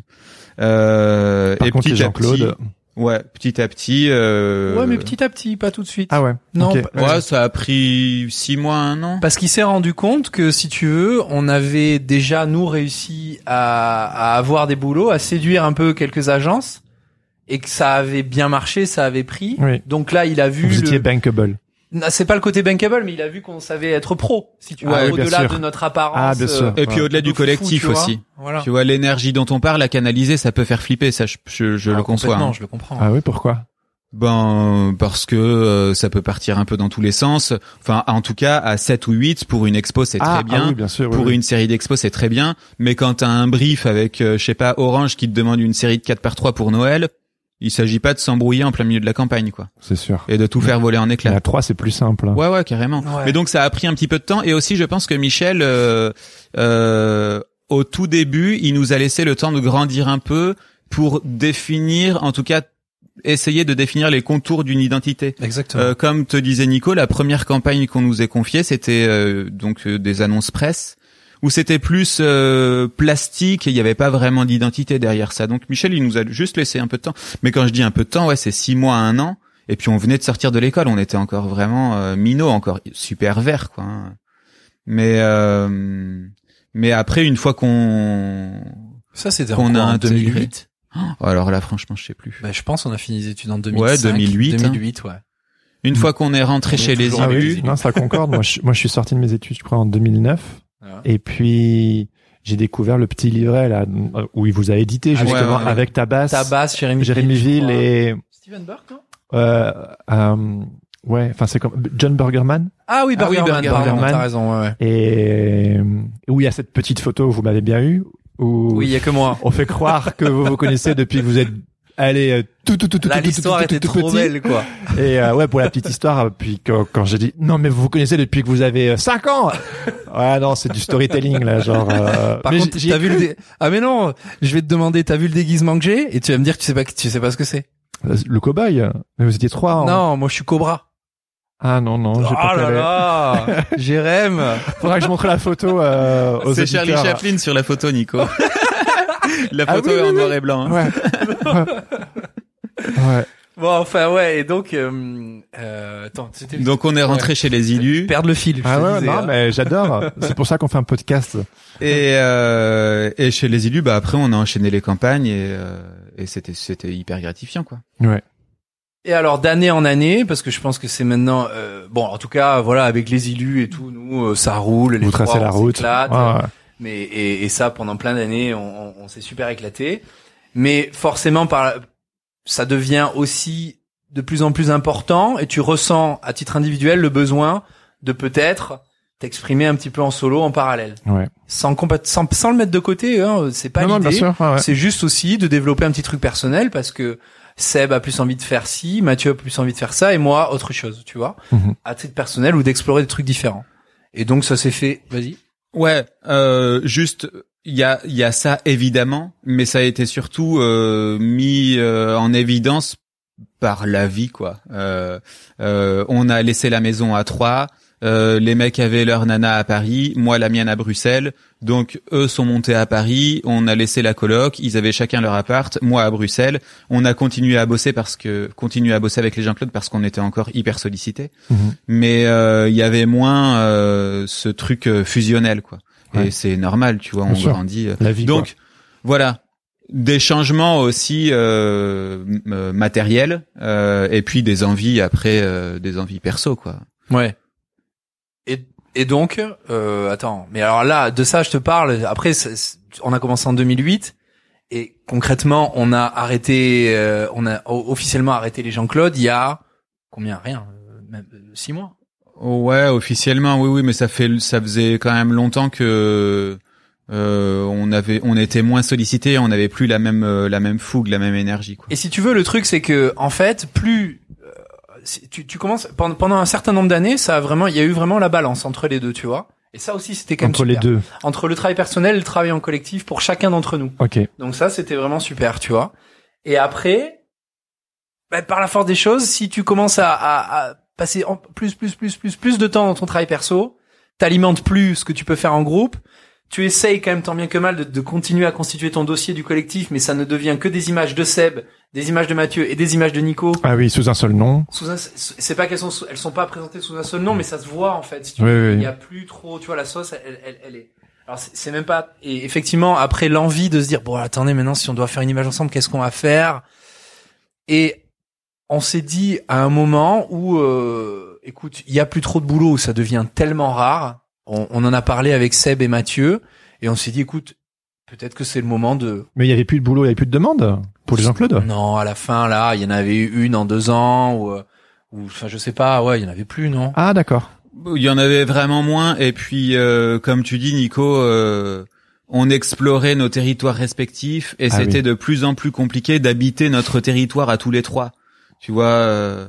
Euh, Par et contre, petit c'est à petit, Jean-Claude. Ouais, petit à petit. Euh, Ouais, mais petit à petit, pas tout de suite. Ah ouais. Non, ok. pas- Ouais, ça a pris six mois, un an. Parce qu'il s'est rendu compte que, si tu veux, on avait déjà, nous, réussi à, à avoir des boulots, à séduire un peu quelques agences, et que ça avait bien marché, ça avait pris. Oui. Donc là, il a vu... Vous le- étiez bankable. Non, C'est pas le côté bankable, mais il a vu qu'on savait être pro, si tu veux, Ouais, bien au-delà de notre apparence. Ah, bien sûr. Et puis au-delà du collectif tu vois. aussi. Voilà. Tu vois, l'énergie dont on parle, à canaliser, ça peut faire flipper. Ça, je, je, je Ah, le conçois. complètement, hein. je le comprends. Ah oui, pourquoi? Ben parce que euh, ça peut partir un peu dans tous les sens. Enfin, en tout cas, à 7 ou 8 pour une expo, c'est ah, très bien. Ah oui, bien sûr. oui, pour oui. une série d'expos, c'est très bien. Mais quand t'as un brief avec, euh, je sais pas, Orange qui te demande une série de 4 par 3 pour Noël, il s'agit pas de s'embrouiller en plein milieu de la campagne, quoi. C'est sûr. Et de tout faire voler en Mais éclats. à 3, c'est plus simple. hein. Ouais, ouais, carrément. Ouais. Mais donc ça a pris un petit peu de temps. Et aussi, je pense que Michel, euh, euh, au tout début, il nous a laissé le temps de grandir un peu pour définir, en tout cas, essayer de définir les contours d'une identité. Exactement. Euh, comme te disait Nico, la première campagne qu'on nous ait confiée, c'était euh, donc euh, des annonces presse où c'était plus euh, plastique et il n'y avait pas vraiment d'identité derrière ça. Donc Michel, il nous a juste laissé un peu de temps. Mais quand je dis un peu de temps, ouais, c'est six mois à un an. Et puis on venait de sortir de l'école, on était encore vraiment euh, minot, encore super vert, quoi. hein. Mais euh, mais après, une fois qu'on ça, c'était qu'on en a en intégré. 2008. Oh, alors là, franchement, je sais plus. Bah, je pense on a fini les études en 2005. Ouais, 2008, hein. 2008, ouais. Une fois qu'on est rentré On est chez les Ah élus, les oui, non, ça concorde. moi, je, moi, je suis sorti de mes études, je crois, en 2009. Voilà. Et puis, j'ai découvert le petit livret, là, où il vous a édité, Ah, ouais, justement, ouais, ouais. avec Tabas, Tabas, Jérémy, Jérémy Ville et, Steven Burke, non? euh, euh, ouais, enfin, c'est comme John Burgerman. Ah oui, Ah oui, Burgerman, Burgerman. t'as raison, ouais, ouais. Et, où il y a cette petite photo, vous m'avez bien eu, où Oui, il y a que moi. on fait croire que vous vous connaissez depuis que vous êtes allé euh, tout, tout, tout, tout, Là, tout, tout, l'histoire tout, était tout, trop belle, quoi. Et euh, ouais, pour la petite histoire, euh, puis quand, quand j'ai dit non mais vous vous connaissez depuis que vous avez 5 ans. Ouais non, c'est du storytelling là, genre. euh, Par mais contre, t'as vu le dé... Ah mais non, je vais te demander, t'as vu le déguisement que j'ai et tu vas me dire que tu sais pas, que tu sais pas ce que c'est. le cow-boy. Mais vous étiez trois. hein. Non, moi je suis Cobra. Ah non non, j'ai Oh pas là là, Jérém. Faudra que je montre la photo euh, aux c'est Charlie. Chaplin sur la photo, Nico. La Ah photo oui, est oui, en oui. noir et blanc. hein. Ouais. ouais. Bon, enfin ouais, et donc, euh, euh, attends, c'était Donc on est rentré chez les élus perdre le fil. je Ah ouais, disais, non hein. mais j'adore. C'est pour ça qu'on fait un podcast. et euh, et chez les élus, bah après on a enchaîné les campagnes et euh, et c'était c'était hyper gratifiant quoi. Ouais. Et alors d'année en année, parce que je pense que c'est maintenant, euh, bon, en tout cas, voilà, avec les élus et tout, nous, euh, ça roule, les Vous tracez trois, la on route. s'éclate. Ouais, ouais. Mais et, et ça pendant plein d'années, on, on, on s'est super éclaté. Mais forcément, par ça devient aussi de plus en plus important, et tu ressens à titre individuel le besoin de peut-être t'exprimer un petit peu en solo, en parallèle, Ouais. sans sans, sans le mettre de côté. Hein, c'est pas non, non, bien l'idée. sûr. ouais, ouais. C'est juste aussi de développer un petit truc personnel parce que Seb a plus envie de faire ci, Mathieu a plus envie de faire ça, et moi autre chose, tu vois, Mhm. à titre personnel ou d'explorer des trucs différents. Et donc ça s'est fait. Vas-y. Ouais, euh, juste il y a y a ça évidemment, mais ça a été surtout euh, mis euh, en évidence par la vie quoi. Euh, on a laissé la maison à trois. Euh, les mecs avaient leur nana à Paris, moi la mienne à Bruxelles. Donc eux sont montés à Paris, on a laissé la coloc, ils avaient chacun leur appart, moi à Bruxelles. On a continué à bosser parce que continué à bosser avec les Jean-Claude parce qu'on était encore hyper sollicités. Mhm. Mais euh, il y avait moins euh, ce truc euh, fusionnel quoi. Ouais. Et c'est normal, tu vois, Bien on sûr. grandit. euh. La vie. Donc voilà, des changements aussi euh, euh, matériels euh, et puis des envies après euh, des envies perso quoi. Ouais. Et, donc, euh, attends, mais alors là, de ça, je te parle. Après, on a commencé en 2008 et concrètement, on a arrêté, euh, on a officiellement arrêté les Jean-Claude il y a combien? Rien, euh, même euh, six mois. Ouais, officiellement, oui, oui, mais ça fait, ça faisait quand même longtemps que euh, on avait, on était moins sollicité, on n'avait plus la même, euh, la même fougue, la même énergie, quoi. Et si tu veux, le truc, c'est que en fait, plus tu, tu commences pendant, pendant un certain nombre d'années, ça a vraiment, il y a eu vraiment la balance entre les deux, tu vois. Et ça aussi, c'était quand même entre les deux. entre le travail personnel et le travail en collectif pour chacun d'entre nous. Ok. Donc ça, c'était vraiment super, tu vois. Et après, bah, par la force des choses, si tu commences à, à, à passer en plus, plus, plus, plus, plus de temps dans ton travail perso, t'alimentes plus ce que tu peux faire en groupe, tu essayes quand même tant bien que mal de, de continuer à constituer ton dossier du collectif, mais ça ne devient que des images de Seb, des images de Mathieu et des images de Nico. Ah oui, sous un seul nom. Sous un, c'est pas qu'elles sont, elles sont pas présentées sous un seul nom, mais ça se voit en fait. Si tu Oui, veux. oui. Il y a plus trop, tu vois, la sauce, elle, elle, elle est. Alors c'est c'est même pas. Et effectivement, après l'envie de se dire bon, attendez, maintenant si on doit faire une image ensemble, qu'est-ce qu'on va faire? Et on s'est dit à un moment où, euh, écoute, il y a plus trop de boulot, ça devient tellement rare. On, on en a parlé avec Seb et Mathieu, et on s'est dit, écoute, peut-être que c'est le moment de. Mais il y avait plus de boulot, il y avait plus de demande pour les Jean-Claude. Non, à la fin là, il y en avait eu une en deux ans ou, euh, ou enfin je sais pas, ouais, il y en avait plus, non? Ah d'accord. Il y en avait vraiment moins, et puis euh, comme tu dis, Nico, euh, on explorait nos territoires respectifs, et Ah c'était oui. de plus en plus compliqué d'habiter notre territoire à tous les trois. Tu vois. euh,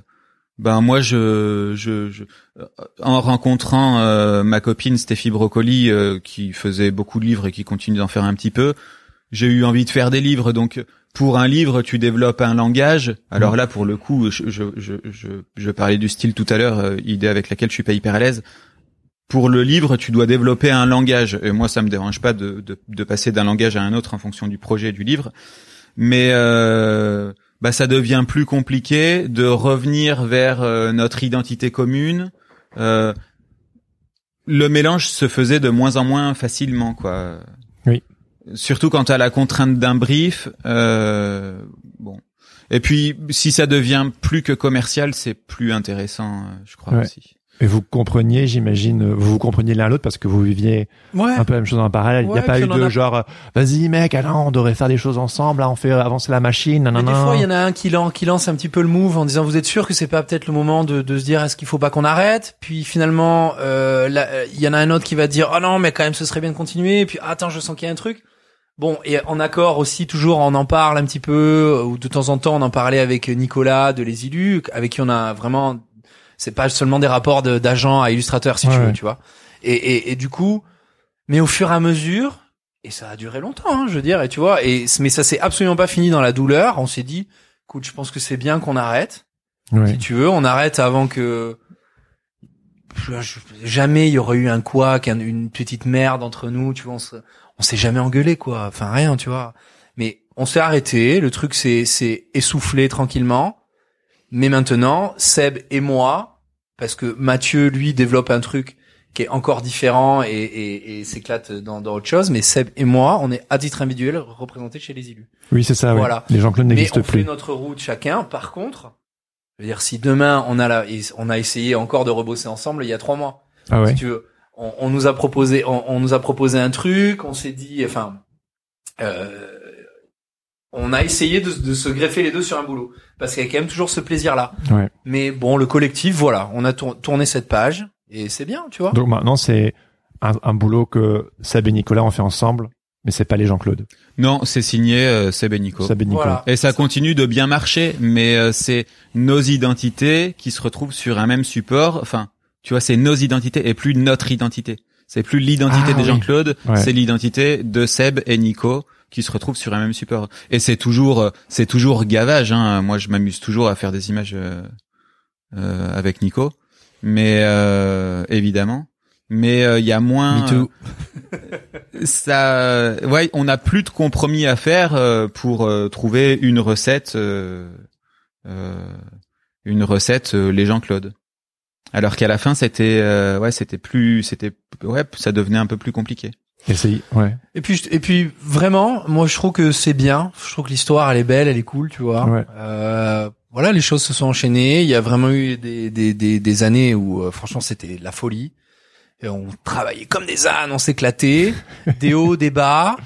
ben moi je je, je euh, en rencontrant euh, ma copine Stéphie Brocoli euh, qui faisait beaucoup de livres et qui continue d'en faire un petit peu, j'ai eu envie de faire des livres donc pour un livre tu développes un langage. Alors Mm. là pour le coup je je je je, je parlais du style tout à l'heure euh, idée avec laquelle je suis pas hyper à l'aise. Pour le livre, tu dois développer un langage. Et moi, ça me dérange pas de, de, de passer d'un langage à un autre en fonction du projet du livre. Mais euh, bah, ça devient plus compliqué de revenir vers euh, notre identité commune. Euh, le mélange se faisait de moins en moins facilement, quoi. Oui. Surtout quand tu as la contrainte d'un brief. Euh, bon. Et puis, si ça devient plus que commercial, c'est plus intéressant, euh, je crois Ouais. aussi. Et vous compreniez, j'imagine, vous vous compreniez l'un l'autre parce que vous viviez Ouais. un peu la même chose en parallèle. Il n'y a pas puis eu de a- genre, euh, vas-y mec, alors on devrait faire des choses ensemble, là on fait avancer la machine, Mais nanana. des fois, il y en a un qui lance, qui lance un petit peu le move en disant vous êtes sûr que c'est pas peut-être le moment de, de se dire est-ce qu'il faut pas qu'on arrête? Puis finalement, euh, euh, il y en a un autre qui va dire oh non mais quand même ce serait bien de continuer. Puis ah, attends je sens qu'il y a un truc. Bon et en accord aussi toujours on en parle un petit peu ou de temps en temps on en parlait avec Nicolas de les Illus avec qui on a vraiment c'est pas seulement des rapports de- d'agents à illustrateurs si Ouais, tu veux ouais. tu vois. Et, et, et du coup, mais au fur et à mesure et ça a duré longtemps hein, je veux dire et tu vois et mais ça s'est absolument pas fini dans la douleur. On s'est dit écoute, je pense que c'est bien qu'on arrête. Ouais. Si tu veux, on arrête avant que jamais il y aurait eu un quoi, qu'un- une petite merde entre nous, tu vois, on se- on s'est jamais engueulé quoi, enfin rien, tu vois. Mais on s'est arrêté, le truc s'est s'est essoufflé tranquillement. Mais maintenant, Seb et moi, parce que Mathieu lui développe un truc qui est encore différent et, et, et s'éclate dans, dans autre chose, mais Seb et moi, on est à titre individuel représentés chez les élus. Oui, c'est ça. Voilà. Les Jean-Claude Mais n'existent on fait plus. notre route chacun. Par contre, je veux dire, si demain on a la, on a essayé encore de rebosser ensemble il y a trois mois, Ah ouais. si tu veux, on, on nous a proposé, on, on nous a proposé un truc, on s'est dit, enfin, euh, on a essayé de, de se greffer les deux sur un boulot parce qu'il y a quand même toujours ce plaisir-là. Ouais. Mais bon, le collectif, voilà, on a tour- tourné cette page et c'est bien, tu vois. Donc maintenant, c'est un, un boulot que Seb et Nicolas ont fait ensemble, mais c'est pas les Jean-Claude. Non, c'est signé euh, Seb et Nico. Seb et Nicolas. Voilà. Et ça continue de bien marcher, mais euh, c'est nos identités qui se retrouvent sur un même support. Enfin, tu vois, c'est nos identités et plus notre identité. C'est plus l'identité Ah, de oui. Jean-Claude, Ouais. c'est l'identité de Seb et Nico qui se retrouvent sur un même support. Et c'est toujours, euh, c'est toujours gavage. Hein. Moi, je m'amuse toujours à faire des images euh, euh, avec Nico. mais euh, évidemment. Mais euh, il y a moins. Me too. [LAUGHS] ça, ouais, on n'a plus de compromis à faire euh, pour euh, trouver une recette, euh, euh, une recette euh, les Jean-Claude. Alors qu'à la fin, c'était, euh, ouais, c'était plus, c'était, ouais, ça devenait un peu plus compliqué. Essaye, ouais. Et puis, et puis vraiment, moi je trouve que c'est bien. Je trouve que l'histoire elle est belle, elle est cool, tu vois. Ouais. Euh, voilà, les choses se sont enchaînées. Il y a vraiment eu des des des, des années où euh, franchement c'était la folie. Et on travaillait comme des ânes, on s'éclaitait, [LAUGHS] des hauts, des bas.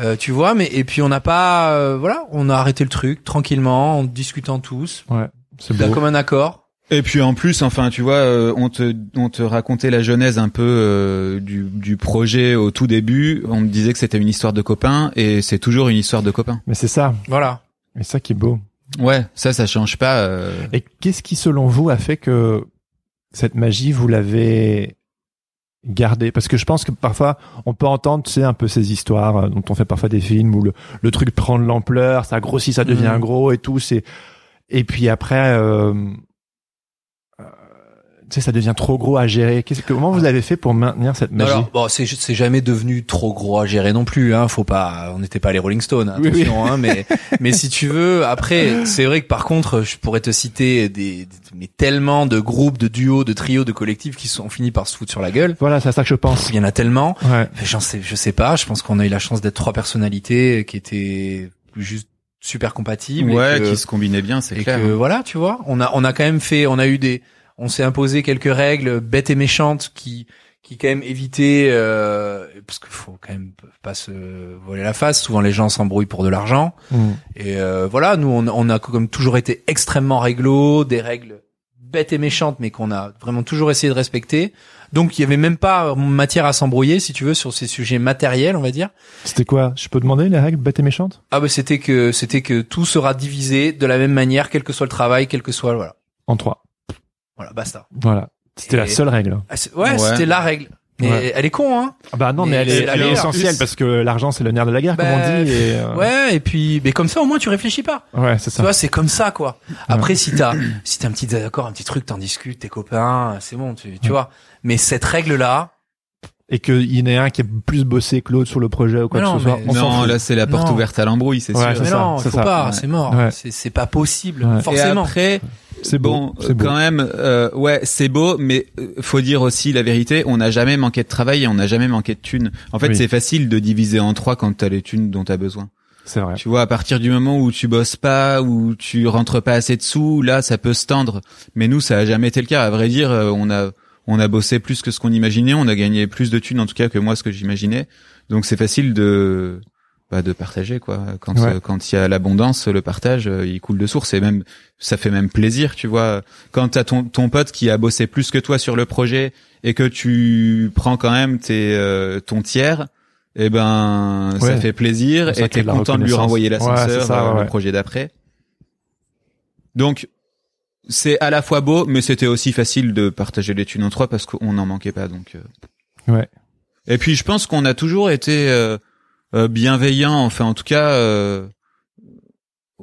euh, tu vois, mais et puis on n'a pas, euh, voilà, on a arrêté le truc tranquillement, en discutant tous, Ouais. C'est d'un beau. commun accord. Et puis en plus, enfin, tu vois, euh, on te on te racontait la genèse un peu euh, du du projet au tout début. On me disait que c'était une histoire de copains et c'est toujours une histoire de copains. Mais c'est ça. Voilà. Et ça qui est beau. Ouais, ça, ça change pas. euh. Et qu'est-ce qui, selon vous, a fait que cette magie, vous l'avez gardée? Parce que je pense que parfois, on peut entendre, tu sais, un peu ces histoires euh, dont on fait parfois des films où le, le truc prend de l'ampleur, ça grossit, ça devient Mhm. gros et tout. C'est et puis après, euh, tu sais, ça devient trop gros à gérer. Qu'est-ce que, comment vous avez fait pour maintenir cette magie alors, bon, c'est c'est jamais devenu trop gros à gérer non plus. Hein. Faut pas, on n'était pas les Rolling Stones, hein, Oui, oui. attention. Hein, mais [LAUGHS] mais si tu veux, après, c'est vrai que par contre, je pourrais te citer des, des- mais tellement de groupes, de duos, de trios, de collectifs qui sont finis par se foutre sur la gueule. Voilà, c'est à ça que je pense. Il y en a tellement. Ouais. Mais J'en sais, je sais pas. Je pense qu'on a eu la chance d'être trois personnalités qui étaient juste super compatibles. et Ouais, que- qui se combinaient bien, c'est et clair. que voilà, tu vois, on a on a quand même fait, on a eu des, on s'est imposé quelques règles bêtes et méchantes qui qui quand même évitaient euh, parce qu'il faut quand même pas se voler la face. Souvent les gens s'embrouillent pour de l'argent Mm. et euh, voilà, nous on, on a comme toujours été extrêmement réglo, des règles bêtes et méchantes mais qu'on a vraiment toujours essayé de respecter. Donc il y avait même pas matière à s'embrouiller si tu veux sur ces sujets matériels, on va dire. C'était quoi? Je peux demander les règles bêtes et méchantes? Ah bah c'était que c'était que tout sera divisé de la même manière quel que soit le travail, quel que soit voilà. En trois. Voilà, basta. Voilà. C'était Et- la seule règle. Ah, c'est- ouais, Ouais. c'était la règle. Mais Ouais. elle est con, hein. Ah Bah non, mais, Mais elle est, elle est essentielle parce que l'argent c'est le nerf de la guerre, Bah, comme on dit. Et, euh, Ouais, et puis, mais comme ça, au moins, tu réfléchis pas. ouais, c'est Tu ça. vois, c'est comme ça, quoi. Après, si t'as, si t'as un petit désaccord, un petit truc, t'en discutes, tes copains, c'est bon, tu, tu Ouais. vois. Mais cette règle-là, Et qu'il y en ait un qui a plus bossé que l'autre sur le projet ou quoi Mais que non, ce soit. On Non, là, c'est la porte Non. ouverte à l'embrouille, c'est Ouais, sûr. mais ça, non, c'est faut ça. pas, Ouais. c'est mort. Ouais. C'est, pas possible, Ouais. Et forcément. après, C'est bon, c'est beau. quand même, euh, ouais, c'est beau, mais euh, faut dire aussi la vérité. On n'a jamais manqué de travail et on n'a jamais manqué de thunes. En fait, Oui. c'est facile de diviser en trois quand t'as les thunes dont t'as besoin. C'est vrai. Tu vois, à partir du moment où tu bosses pas, où tu rentres pas assez de sous, là, ça peut se tendre. Mais nous, ça a jamais été le cas. À vrai dire, euh, on a on a bossé plus que ce qu'on imaginait. On a gagné plus de thunes, en tout cas, que moi, ce que j'imaginais. Donc, c'est facile de bah, de partager quoi. Quand Ouais. euh, quand il y a l'abondance, le partage, euh, il coule de source. Et même, ça fait même plaisir, tu vois. Quand t'as ton ton pote qui a bossé plus que toi sur le projet et que tu prends quand même tes euh, ton tiers. Eh ben, ça Ouais. fait plaisir et t'es content de lui renvoyer Ouais, l'ascenseur c'est ça, euh, ouais, le ouais. projet d'après. Donc, c'est à la fois beau, mais c'était aussi facile de partager les thunes en trois parce qu'on n'en manquait pas. Donc, euh. Ouais. Et puis, je pense qu'on a toujours été euh, euh, bienveillants. Enfin, en tout cas, euh,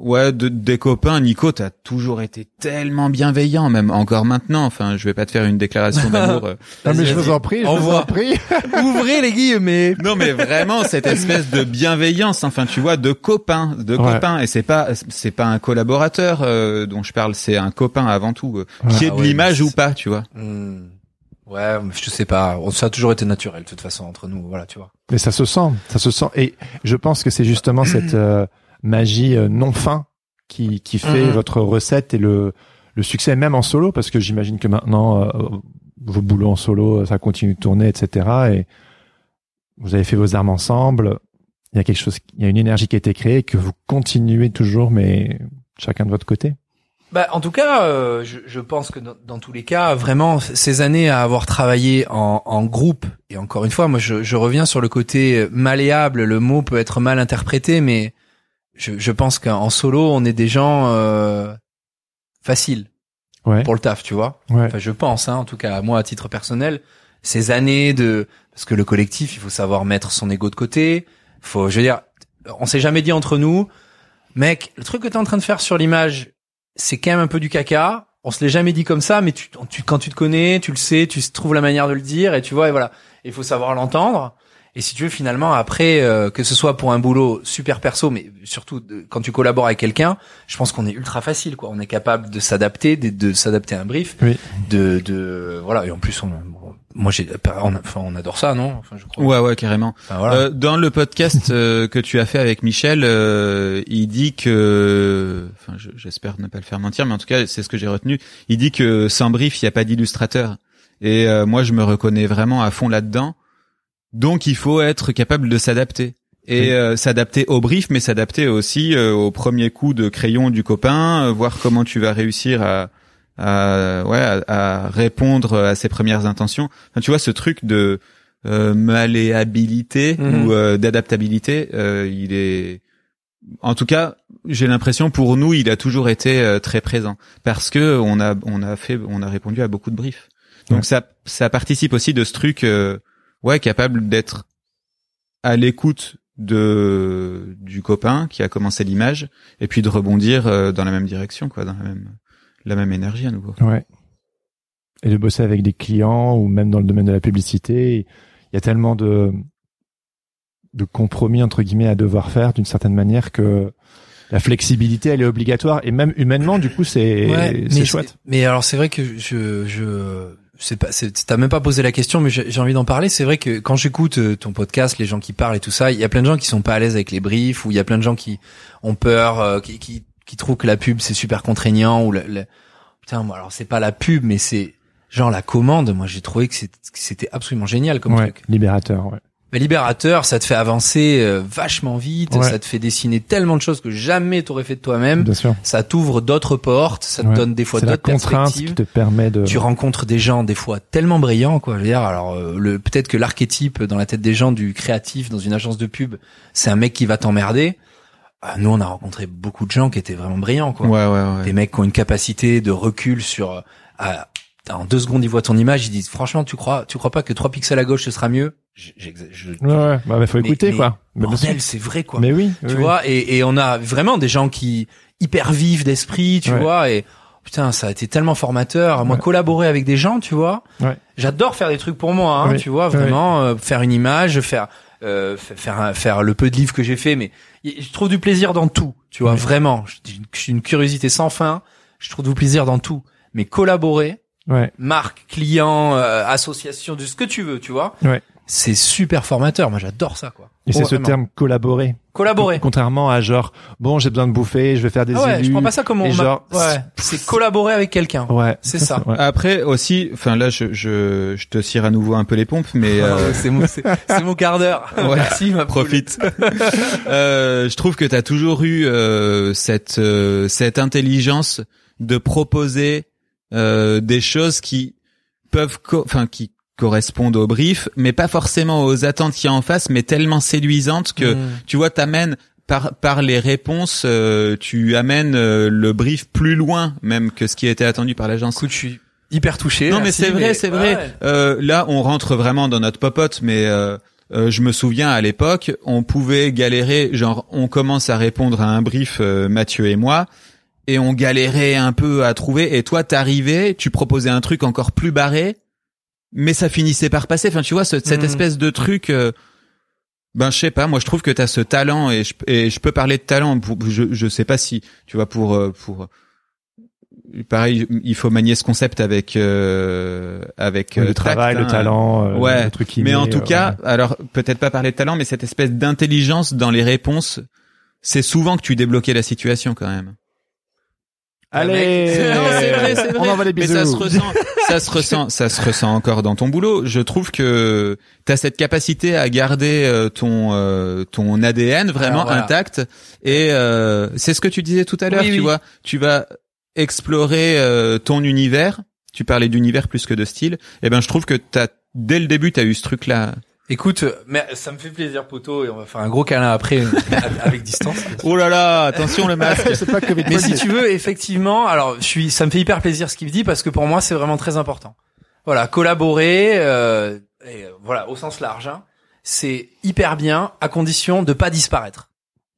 ouais, de, des copains. Nico, t'as toujours été tellement bienveillant, même encore maintenant. Enfin, je vais pas te faire une déclaration [LAUGHS] d'amour. euh. Non, mais je vous en prie, je vous Envoie. en prie. [LAUGHS] Ouvrez les guillemets. Non mais vraiment cette espèce de bienveillance, enfin tu vois, de copain, de Ouais. copain, et c'est pas c'est pas un collaborateur euh, dont je parle, c'est un copain avant tout, euh, qui est Ah de ouais, l'image ou pas, tu vois. Hmm. Ouais, je sais pas. On- Ça a toujours été naturel, de toute façon, entre nous. Voilà, tu vois. Mais ça se sent, ça se sent. Et je pense que c'est justement [CLEARS THROAT] cette euh, magie euh, non fin qui, qui fait Mhm. votre recette et le, le succès même en solo, parce que j'imagine que maintenant, euh, vos boulots en solo, ça continue de tourner, etc. Et vous avez fait vos armes ensemble. Il y a quelque chose, il y a une énergie qui a été créée que vous continuez toujours, mais chacun de votre côté. Bah, en tout cas, euh, je, je pense que dans, dans tous les cas, vraiment, ces années à avoir travaillé en, en groupe, et encore une fois, moi, je, je reviens sur le côté malléable. Le mot peut être mal interprété, mais je, je pense qu'en solo, on est des gens euh, faciles Ouais. pour le taf, tu vois. Ouais. Enfin, je pense, hein, en tout cas, moi, à titre personnel, ces années de, parce que le collectif, il faut savoir mettre son ego de côté. Faut, je veux dire, on s'est jamais dit entre nous, mec, le truc que t'es en train de faire sur l'image, c'est quand même un peu du caca. on se l'est jamais dit comme ça, mais tu, tu, quand tu te connais, tu le sais, tu trouves la manière de le dire, et tu vois, et voilà. Il faut savoir l'entendre. Et si tu veux, finalement, après, euh, que ce soit pour un boulot super perso, mais surtout de- quand tu collabores avec quelqu'un, je pense qu'on est ultra facile, quoi. On est capable de s'adapter, de, de s'adapter à un brief, Oui. de, de, voilà. Et en plus, on, bon, moi, j'ai, on, enfin, on adore ça, non? Enfin, je crois. Ouais, ouais, carrément. Enfin, voilà. Euh, dans le podcast euh, [LAUGHS] que tu as fait avec Michel, euh, il dit que, enfin, je- j'espère ne pas le faire mentir, mais en tout cas, c'est ce que j'ai retenu. Il dit que sans brief, il n'y a pas d'illustrateur. Et euh, moi, je me reconnais vraiment à fond là-dedans. Donc, il faut être capable de s'adapter et euh, s'adapter au brief, mais s'adapter aussi euh, au premier coup de crayon du copain, euh, voir comment tu vas réussir à, à ouais, à, à répondre à ses premières intentions. Enfin, tu vois, ce truc de euh, malléabilité Mhm. ou euh, d'adaptabilité, euh, il est, en tout cas, j'ai l'impression pour nous, il a toujours été euh, très présent parce que on a on a fait on a répondu à beaucoup de briefs. Donc Ouais. ça ça participe aussi de ce truc, euh, ouais, capable d'être à l'écoute de du copain qui a commencé l'image et puis de rebondir euh, dans la même direction, quoi, dans la même la même énergie à nouveau. Ouais. Et de bosser avec des clients ou même dans le domaine de la publicité, il y a tellement de de compromis entre guillemets à devoir faire d'une certaine manière que la flexibilité elle est obligatoire et même humainement du coup c'est Ouais, c'est chouette. Mais alors c'est vrai que je je c'est pas c'est- t'as même pas posé la question mais j'ai envie d'en parler. C'est vrai que quand j'écoute euh, ton podcast, les gens qui parlent et tout ça, il y a plein de gens qui sont pas à l'aise avec les briefs ou il y a plein de gens qui ont peur, euh, qui, qui qui trouvent que la pub c'est super contraignant ou le, le- putain moi alors c'est pas la pub mais c'est genre la commande. Moi j'ai trouvé que c'était absolument génial comme Ouais, truc. libérateur. Ouais. Mais libérateur, ça te fait avancer euh, vachement vite, Ouais. ça te fait dessiner tellement de choses que jamais t'aurais fait de toi-même. Bien sûr. Ça t'ouvre d'autres portes, ça te Ouais. donne des fois d'autres perspectives qui te permet de. tu rencontres des gens des fois tellement brillants quoi je veux dire alors euh, le peut-être que l'archétype dans la tête des gens du créatif dans une agence de pub c'est un mec qui va t'emmerder Ah, nous on a rencontré beaucoup de gens qui étaient vraiment brillants quoi Ouais, ouais, ouais. des mecs qui ont une capacité de recul sur euh, à- en deux secondes ils voient ton image ils disent franchement tu crois tu crois pas que trois pixels à gauche ce sera mieux? Je- je- Ouais, ouais. Bah, bah, faut mais- écouter mais quoi. Mais, bordel c'est vrai quoi Mais oui. tu oui, vois et, et on a vraiment des gens qui hyper vifs d'esprit tu Ouais. vois et putain ça a été tellement formateur moi Ouais. collaborer avec des gens tu vois Ouais. j'adore faire des trucs pour moi hein, tu vois vraiment euh, faire une image faire euh, fa- faire faire le peu de livres que j'ai fait mais je trouve du plaisir dans tout tu vois vraiment une- j'ai une curiosité sans fin je trouve du plaisir dans tout mais collaborer Ouais. marque client euh, association de ce que tu veux tu vois Ouais. C'est super formateur moi j'adore ça quoi Et c'est ce terme collaborer. collaborer Contrairement à genre, bon, j'ai besoin de bouffer, je vais faire des Ah ouais, élus. je prends pas ça comme on genre, ouais, c'est collaborer avec quelqu'un. Ouais. C'est ça. ouais. Après aussi, enfin là, je, je, je te cire à nouveau un peu les pompes, mais [LAUGHS] euh, c'est mon c'est mon quart d'heure. [LAUGHS] Ouais. Merci ma poule. profite. [LAUGHS] euh, je trouve que tu as toujours eu euh, cette euh, cette intelligence de proposer euh, des choses qui peuvent, co- enfin qui correspondent au brief, mais pas forcément aux attentes qu'il y a en face, mais tellement séduisantes que Mm. tu vois, t'amènes par par les réponses, euh, tu amènes euh, le brief plus loin même que ce qui était attendu par l'agence. Écoute, je suis hyper touché. Non, mais c'est vrai, c'est vrai. ouais. Euh, là, on rentre vraiment dans notre popote, mais euh, euh, je me souviens à l'époque, on pouvait galérer. Genre, on commence à répondre à un brief, euh, Mathieu et moi, et on galérait un peu à trouver. Et toi, t'arrivais, tu proposais un truc encore plus barré, mais ça finissait par passer. Enfin, tu vois, ce- cette Mhm. espèce de truc. euh, ben je sais pas, moi je trouve que t'as ce talent et je, et je peux parler de talent. Pour, je je sais pas si tu vois pour euh, pour pareil, il faut manier ce concept avec euh, avec euh, le tact, travail, le hein. talent, euh, Ouais, le truc qui Mais en tout euh, cas, ouais. alors peut-être pas parler de talent, mais cette espèce d'intelligence dans les réponses, c'est souvent que tu débloquais la situation quand même. Allez, [LAUGHS] Non, c'est vrai, c'est vrai. on envoie les Mais bisous. ça se ressent, [LAUGHS] ça se ressent, ça se ressent encore dans ton boulot. Je trouve que tu as cette capacité à garder euh, ton euh, ton ADN vraiment voilà. intact et euh, c'est ce que tu disais tout à l'heure, Oui, tu oui. vois, tu vas explorer euh, ton univers. Tu parlais d'univers plus que de style. Et ben je trouve que t'as dès le début tu as eu ce truc là. Écoute, euh, mais ça me fait plaisir, poteau, et on va faire un gros câlin après [LAUGHS] avec distance. Oh là là, attention le masque. [LAUGHS] c'est pas Covid. Mais si tu veux, effectivement, alors je suis, ça me fait hyper plaisir ce qu'il dit parce que pour moi c'est vraiment très important. Voilà, collaborer, euh, et, euh, voilà, au sens large, hein, c'est hyper bien à condition de pas disparaître.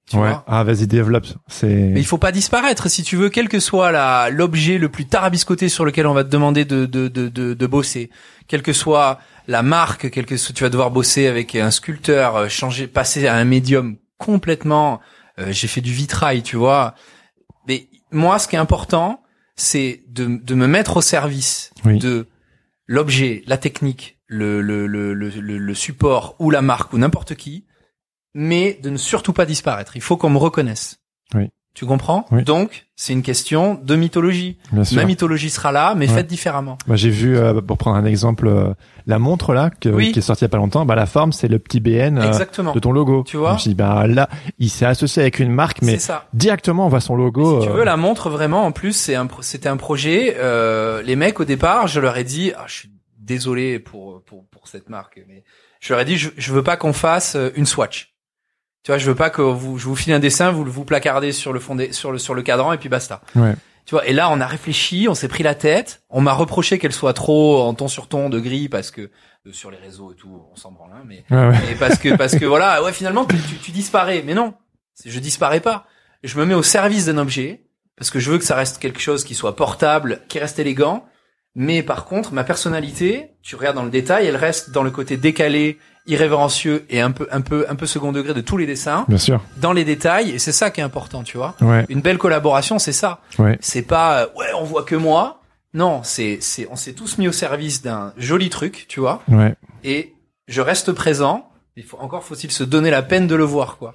Tu ouais. vois Ah, vas-y, développe. C'est. Mais il faut pas disparaître, si tu veux, quel que soit la l'objet le plus tarabiscoté sur lequel on va te demander de de de de, de bosser, quelle que soit la marque, quel que soit, tu vas devoir bosser avec un sculpteur, euh, changer, passer à un médium complètement. euh, J'ai fait du vitrail, tu vois. Mais moi, ce qui est important, c'est de de me mettre au service Oui. de l'objet, la technique, le le le le, le, le support ou la marque ou n'importe qui, mais de ne surtout pas disparaître. Il faut qu'on me reconnaisse. Oui. Tu comprends? Oui. Donc, c'est une question de mythologie. Ma mythologie sera là, mais Ouais. faite différemment. Moi, j'ai vu, euh, pour prendre un exemple, euh, la montre là, que- Oui. qui est sortie il y a pas longtemps. Bah, la forme, c'est le petit BN euh, Exactement. de ton logo. Tu vois? Je me suis dit, bah là, il s'est associé avec une marque, mais ça. directement, on voit son logo. Si tu euh, veux, la montre vraiment, en plus, c'est un, c'était un projet. Euh, les mecs, au départ, je leur ai dit, ah, je suis désolé pour pour pour cette marque, mais je leur ai dit, je, je veux pas qu'on fasse une swatch. Tu vois, je veux pas que vous, je vous file un dessin, vous le vous placardez sur le fond des- sur le sur le cadran et puis basta. Ouais. Tu vois, et là, on a réfléchi, on s'est pris la tête. On m'a reproché qu'elle soit trop en ton sur ton de gris parce que euh, sur les réseaux et tout, on s'en branle, hein, mais Ouais, ouais. et parce que parce que voilà, ouais, finalement tu, tu, tu disparais. Mais non, je disparais pas. Je me mets au service d'un objet parce que je veux que ça reste quelque chose qui soit portable, qui reste élégant. Mais par contre, ma personnalité, tu regardes dans le détail, elle reste dans le côté décalé, irrévérencieux et un peu un peu un peu second degré de tous les dessins, Bien sûr. dans les détails. Et c'est ça qui est important, tu vois. Ouais. Une belle collaboration, c'est ça. Ouais. C'est pas euh, ouais, on voit que moi. Non, c'est c'est on s'est tous mis au service d'un joli truc, tu vois Ouais. et je reste présent. Il faut encore faut-il se donner la peine de le voir, quoi.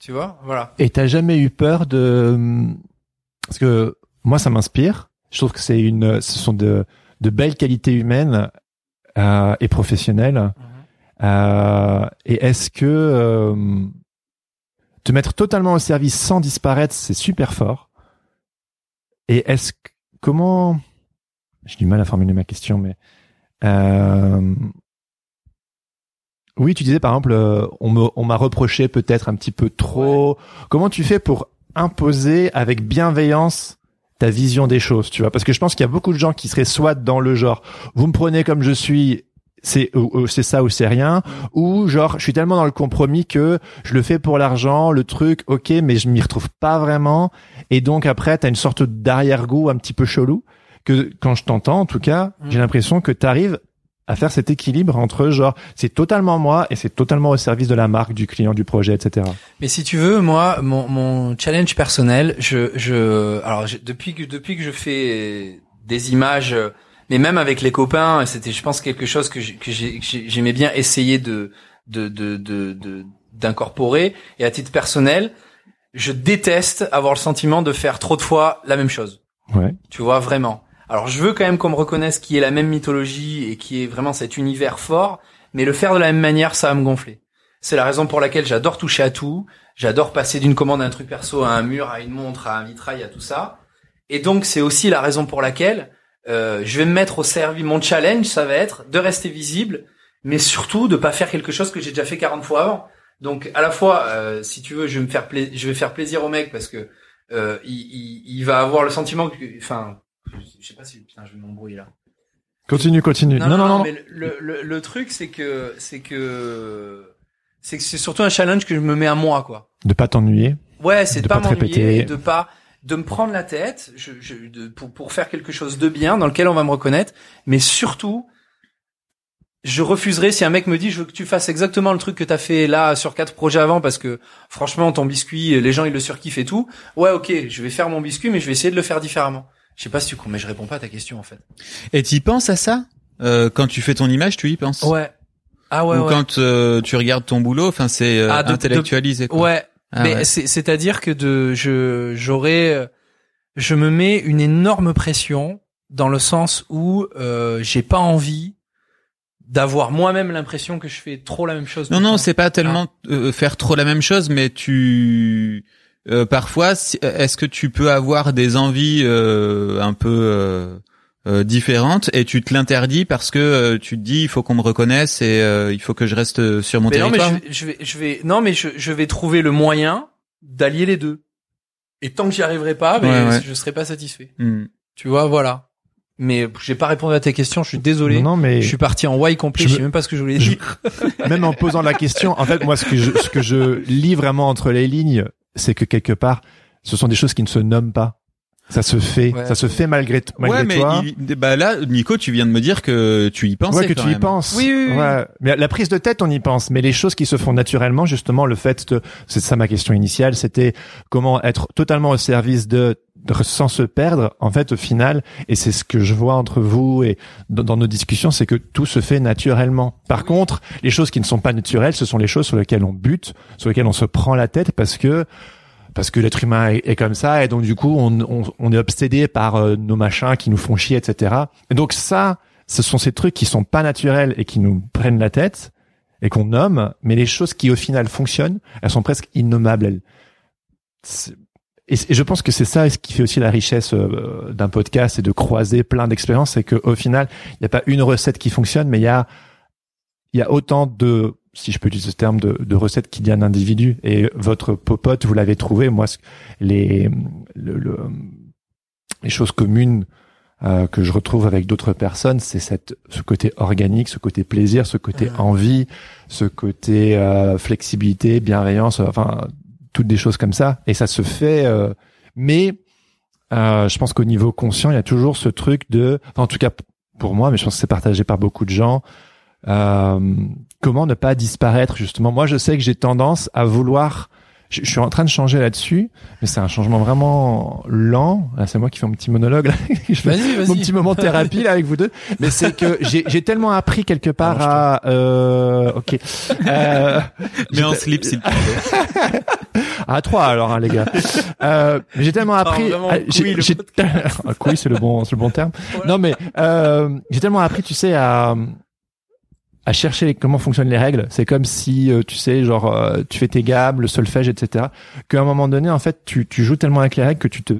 Tu vois, voilà. Et t'as jamais eu peur de parce que moi ça m'inspire. Je trouve que c'est une, ce sont de de belles qualités humaines euh, et professionnelles. Euh, et est-ce que euh, te mettre totalement au service sans disparaître, c'est super fort? Et est-ce que comment j'ai du mal à formuler ma question, mais euh, oui, tu disais par exemple, euh, on m'a reproché peut-être un petit peu trop. Comment tu fais pour imposer avec bienveillance ta vision des choses, tu vois? Parce que je pense qu'il y a beaucoup de gens qui seraient soit dans le genre, vous me prenez comme je suis, c'est c'est ça ou c'est rien, ou genre je suis tellement dans le compromis que je le fais pour l'argent, le truc, ok, mais je m'y retrouve pas vraiment, et donc après t'as une sorte d'arrière-goût un petit peu chelou que quand je t'entends en tout cas, Mm. j'ai l'impression que t'arrives à faire cet équilibre entre genre c'est totalement moi et c'est totalement au service de la marque, du client, du projet, etc. Mais si tu veux, moi, mon, mon challenge personnel, je, je, alors je- depuis que depuis que je fais des images, mais même avec les copains, c'était, je pense, quelque chose que j'ai- que j'ai- que j'ai- j'aimais bien essayer de de de de de- d'incorporer. Et à titre personnel, je déteste avoir le sentiment de faire trop de fois la même chose. Ouais. Tu vois, vraiment. Alors, je veux quand même qu'on me reconnaisse qui est la même mythologie et qui est vraiment cet univers fort, mais le faire de la même manière, ça va me gonfler. C'est la raison pour laquelle j'adore toucher à tout. J'adore passer d'une commande à un truc perso, à un mur, à une montre, à un vitrail, à tout ça. Et donc, c'est aussi la raison pour laquelle euh, je vais me mettre au service. Mon challenge, ça va être de rester visible, mais surtout de pas faire quelque chose que j'ai déjà fait 40 fois avant. Donc, à la fois, euh, si tu veux, je vais me faire je vais faire plaisir au mec parce que euh, il, il, il va avoir le sentiment que, enfin, je sais pas si putain, je vais m'embrouiller là. Continue, continue. Non, non, non. mais le, le, le truc, c'est que, c'est que, c'est que c'est surtout un challenge que je me mets à moi, quoi. De pas t'ennuyer. Ouais, c'est de, De pas, pas m'ennuyer, de pas, de me prendre la tête, je, je, de, pour, pour faire quelque chose de bien, dans lequel on va me reconnaître, mais surtout, je refuserai si un mec me dit je veux que tu fasses exactement le truc que t'as fait là sur quatre projets avant parce que franchement ton biscuit les gens ils le surkiffent et tout. Ouais ok je vais faire mon biscuit mais je vais essayer de le faire différemment. Je sais pas si tu mais je réponds pas à ta question en fait. Et t'y penses à ça? Euh, Quand tu fais ton image, tu y penses? Ouais. Ah ouais Ou ouais. quand euh, tu regardes ton boulot, enfin c'est euh, Ah, de- de- intellectualisé. Quoi. ouais Ah mais ouais. c'est à dire que de je j'aurais euh, je me mets une énorme pression dans le sens où euh, j'ai pas envie d'avoir moi-même l'impression que je fais trop la même chose Non, non, c'est pas tellement euh, faire trop la même chose, mais tu euh, parfois, est-ce que tu peux avoir des envies euh, un peu euh, euh, différentes et tu te l'interdis parce que euh, tu te dis il faut qu'on me reconnaisse et euh, il faut que je reste sur mon mais non, mais territoire. je, vais- je vais, je vais, non, mais je, je vais trouver le moyen d'allier les deux. Et tant que j'y arriverai pas, mais Ouais, ouais. je serai pas satisfait. Hmm. Tu vois, voilà. Mais j'ai pas répondu à tes questions. Je suis désolé. Non, non, mais Je suis parti en Y complet. Je Je, me- sais même pas ce que je voulais je- dire. même en posant la question, en fait, moi, ce que je, ce que je lis vraiment entre les lignes, c'est que quelque part, ce sont des choses qui ne se nomment pas. Ça se fait, Ouais. ça se fait malgré, malgré ouais, mais toi. il- bah là, Nico, tu viens de me dire que tu y pensais. Ouais, que quand tu y penses. Oui, oui, oui. Ouais. Mais la prise de tête, on y pense. Mais les choses qui se font naturellement, justement, le fait de, c'est ça ma question initiale, c'était comment être totalement au service de, de- sans se perdre. En fait, au final, et c'est ce que je vois entre vous et dans, dans nos discussions, c'est que tout se fait naturellement. Par contre, les choses qui ne sont pas naturelles, ce sont les choses sur lesquelles on bute, sur lesquelles on se prend la tête parce que parce que l'être humain est, comme ça et donc du coup on, est obsédé par euh, nos machins qui nous font chier etc et donc ça ce sont ces trucs qui sont pas naturels et qui nous prennent la tête et qu'on nomme mais les choses qui au final fonctionnent elles sont presque innommables C'est- et, je pense que c'est ça ce qui fait aussi la richesse euh, d'un podcast et de croiser plein d'expériences c'est que au final il n'y a pas une recette qui fonctionne mais il y a il y a autant de si je peux utiliser ce terme de, de y a un individu. Et votre popote vous l'avez trouvé. Moi les le, le- les choses communes euh, que je retrouve avec d'autres personnes c'est cette ce côté organique ce côté plaisir ce côté Ah. envie ce côté euh, flexibilité bienveillance enfin toutes des choses comme ça. Et ça se fait euh, mais euh, je pense qu'au niveau conscient il y a toujours ce truc de enfin, en tout cas pour moi mais je pense que c'est partagé par beaucoup de gens comment ne pas disparaître justement? Moi je sais que j'ai tendance à vouloir je, je suis en train de changer là-dessus mais c'est un changement vraiment lent là c'est moi qui fais mon petit monologue là. [LAUGHS] je fais Vas-y, vas-y. mon petit moment de thérapie là avec vous deux mais c'est que j'ai j'ai tellement appris quelque part à euh, ok euh, Mais en slip, s'il te plaît. [LAUGHS] à trois alors hein, les gars euh, mais j'ai tellement appris ah, j'ai- couille, le j'ai- [LAUGHS] Ah, couille c'est le bon c'est le bon terme Voilà. non mais euh, j'ai tellement appris tu sais à à chercher les- comment fonctionnent les règles c'est comme si euh, tu sais genre euh, tu fais tes gammes le solfège etc qu'à un moment donné en fait tu tu joues tellement avec les règles que tu te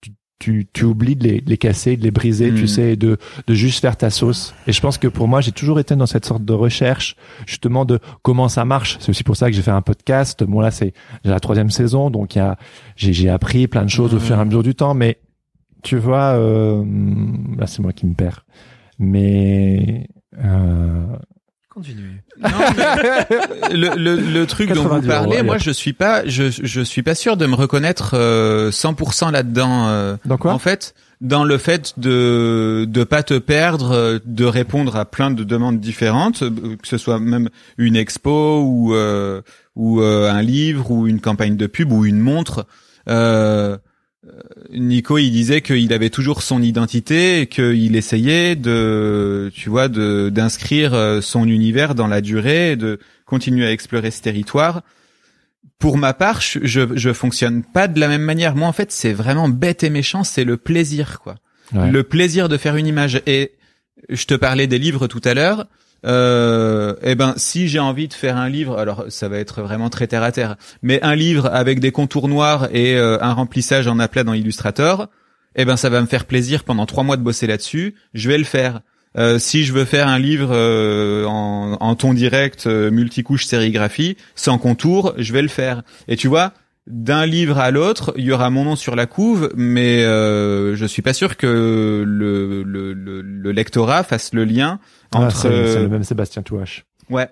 tu, tu, tu oublies de les, les casser, de les briser, tu Mm. sais, de, de juste faire ta sauce. Et je pense que pour moi, j'ai toujours été dans cette sorte de recherche, justement, de comment ça marche. C'est aussi pour ça que j'ai fait un podcast. Bon, là, c'est j'ai la troisième saison, donc il y a, j'ai, j'ai appris plein de choses au Mm. fur et à mesure du temps. Mais tu vois, euh, là, c'est moi qui me perds. Mais euh, Continue. Non, mais le, le, le truc dont 90 vous parlez, euros, moi je suis pas, je, je suis pas sûr de me reconnaître euh, 100% là-dedans. euh, dans quoi? En fait, dans le fait de de pas te perdre, euh, de répondre à plein de demandes différentes, euh, que ce soit même une expo ou euh, ou euh, un livre ou une campagne de pub ou une montre. Euh, Nico, il disait qu'il avait toujours son identité et qu'il essayait de, tu vois, de d'inscrire euh, son univers dans la durée, et de continuer à explorer ce territoire. Pour ma part, je, je je fonctionne pas de la même manière. Moi, en fait, c'est vraiment bête et méchant. C'est le plaisir, quoi. Ouais. Le plaisir de faire une image. Et je te parlais des livres tout à l'heure. Euh, eh ben, si j'ai envie de faire un livre, alors ça va être vraiment très terre à terre, mais un livre avec des contours noirs et euh, un remplissage en aplat dans Illustrator, eh ben, ça va me faire plaisir pendant trois mois de bosser là-dessus. Je vais le faire. Euh, si je veux faire un livre euh, en, en ton direct, euh, multicouche sérigraphie, sans contour, je vais le faire. Et tu vois, d'un livre à l'autre, il y aura mon nom sur la couve, mais euh, je suis pas sûr que le, le, le, le lectorat fasse le lien Ah, entre. c'est, c'est euh, le même Sébastien Touache. Ouais.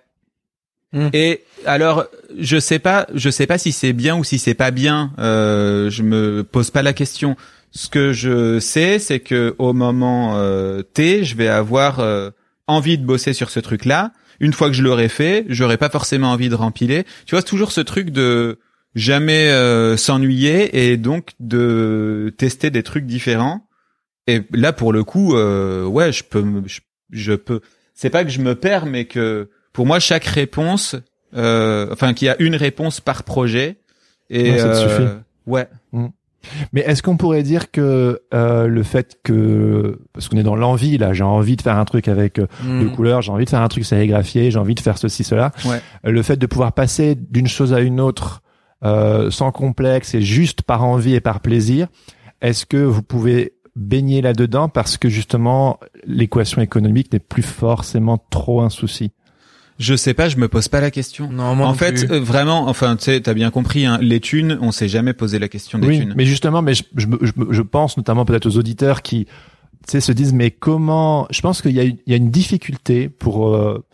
Hmm. Et alors, je sais pas, je sais pas si c'est bien ou si c'est pas bien. Euh, je me pose pas la question. Ce que je sais, c'est que au moment euh, T, je vais avoir euh, envie de bosser sur ce truc-là. Une fois que je l'aurai fait, j'aurai pas forcément envie de rempiler. Tu vois, c'est toujours ce truc de jamais euh, s'ennuyer et donc de tester des trucs différents. Et là, pour le coup, euh, ouais, je peux, je, je peux. C'est pas que je me perds, mais que pour moi, chaque réponse, euh, enfin, qu'il y a une réponse par projet. Et Ouais, ça te euh, suffit. Ouais. Mais est-ce qu'on pourrait dire que euh, le fait que parce qu'on est dans l'envie là, j'ai envie de faire un truc avec euh, Hmm. de couleurs, j'ai envie de faire un truc sérigraphié, j'ai envie de faire ceci cela. Ouais. Euh, Le fait de pouvoir passer d'une chose à une autre euh, sans complexe et juste par envie et par plaisir, est-ce que vous pouvez baigner là-dedans parce que justement l'équation économique n'est plus forcément trop un souci? Je sais pas, je me pose pas la question. Non, moi en non fait, plus. euh, vraiment, enfin, tu sais, t'as bien compris, hein, les thunes, on s'est jamais posé la question des Oui, thunes. mais justement, mais je, je, je, pense notamment peut-être aux auditeurs qui tu sais, se disent mais comment Je pense qu'il y a une, il y a une difficulté pour euh,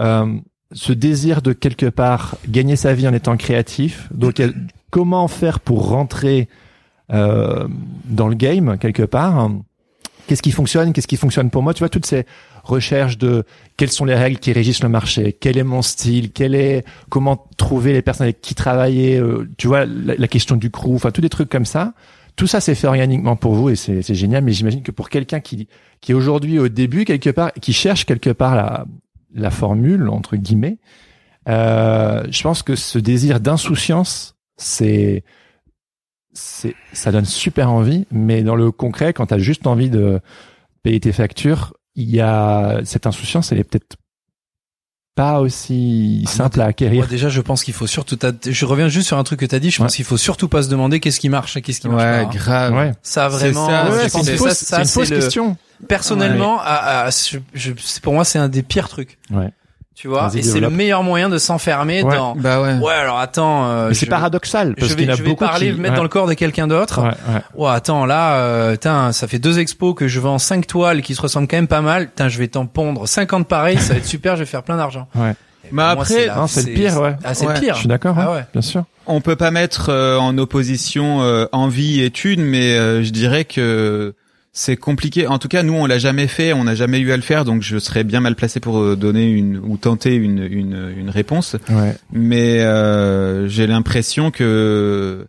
euh, ce désir de quelque part gagner sa vie en étant créatif. Donc, comment faire pour rentrer euh, dans le game quelque part? Qu'est-ce qui fonctionne? Qu'est-ce qui fonctionne pour moi? Tu vois toutes ces recherches de quelles sont les règles qui régissent le marché Quel est mon style Quel est comment trouver les personnes avec qui travailler euh, Tu vois la, question du crew, enfin tous des trucs comme ça. Tout ça c'est fait organiquement pour vous et c'est génial. Mais j'imagine que pour quelqu'un qui qui aujourd'hui au début quelque part, qui cherche quelque part la la formule entre guillemets, euh, je pense que ce désir d'insouciance, c'est c'est ça donne super envie, mais dans le concret, quand tu as juste envie de payer tes factures, il y a cette insouciance, elle est peut-être pas aussi simple à acquérir. Moi, déjà, je pense qu'il faut surtout. Je reviens juste sur un truc que t'as dit. Je pense Ouais. qu'il faut surtout pas se demander qu'est-ce qui marche et qu'est-ce qui marche Ouais, pas. hein. grave. Ouais. Ça C'est vraiment. ça, Ouais, c'est que fausse, ça, c'est ça, une fausse c'est le- question. Personnellement, à- à- je, je- c'est- pour moi, c'est un des pires trucs. Ouais. Tu vois, et c'est le meilleur moyen de s'enfermer Ouais. dans. Bah ouais. Ouais, alors attends. euh, Mais c'est paradoxal parce Je qu'il y a je vais beaucoup parler, qui... me mettre ouais. dans le corps de quelqu'un d'autre. Ouais, ouais. Ouais, attends, là, euh, tain, ça fait deux expos que je vends cinq toiles qui se ressemblent quand même pas mal. Tain, je vais t'en pondre 50 pareils, ça va être super, je vais faire plein d'argent. [LAUGHS] Ouais. Mais après- c'est le pire, ouais. Ah, c'est Ouais, le pire. Je suis d'accord, Ah ouais, ouais. bien sûr. On peut pas mettre euh, en opposition euh, envie et thune, mais euh, je dirais que c'est compliqué. En tout cas, nous, on l'a jamais fait, on n'a jamais eu à le faire, donc je serais bien mal placé pour euh, donner une ou tenter une une, une réponse. Ouais. Mais euh, j'ai l'impression que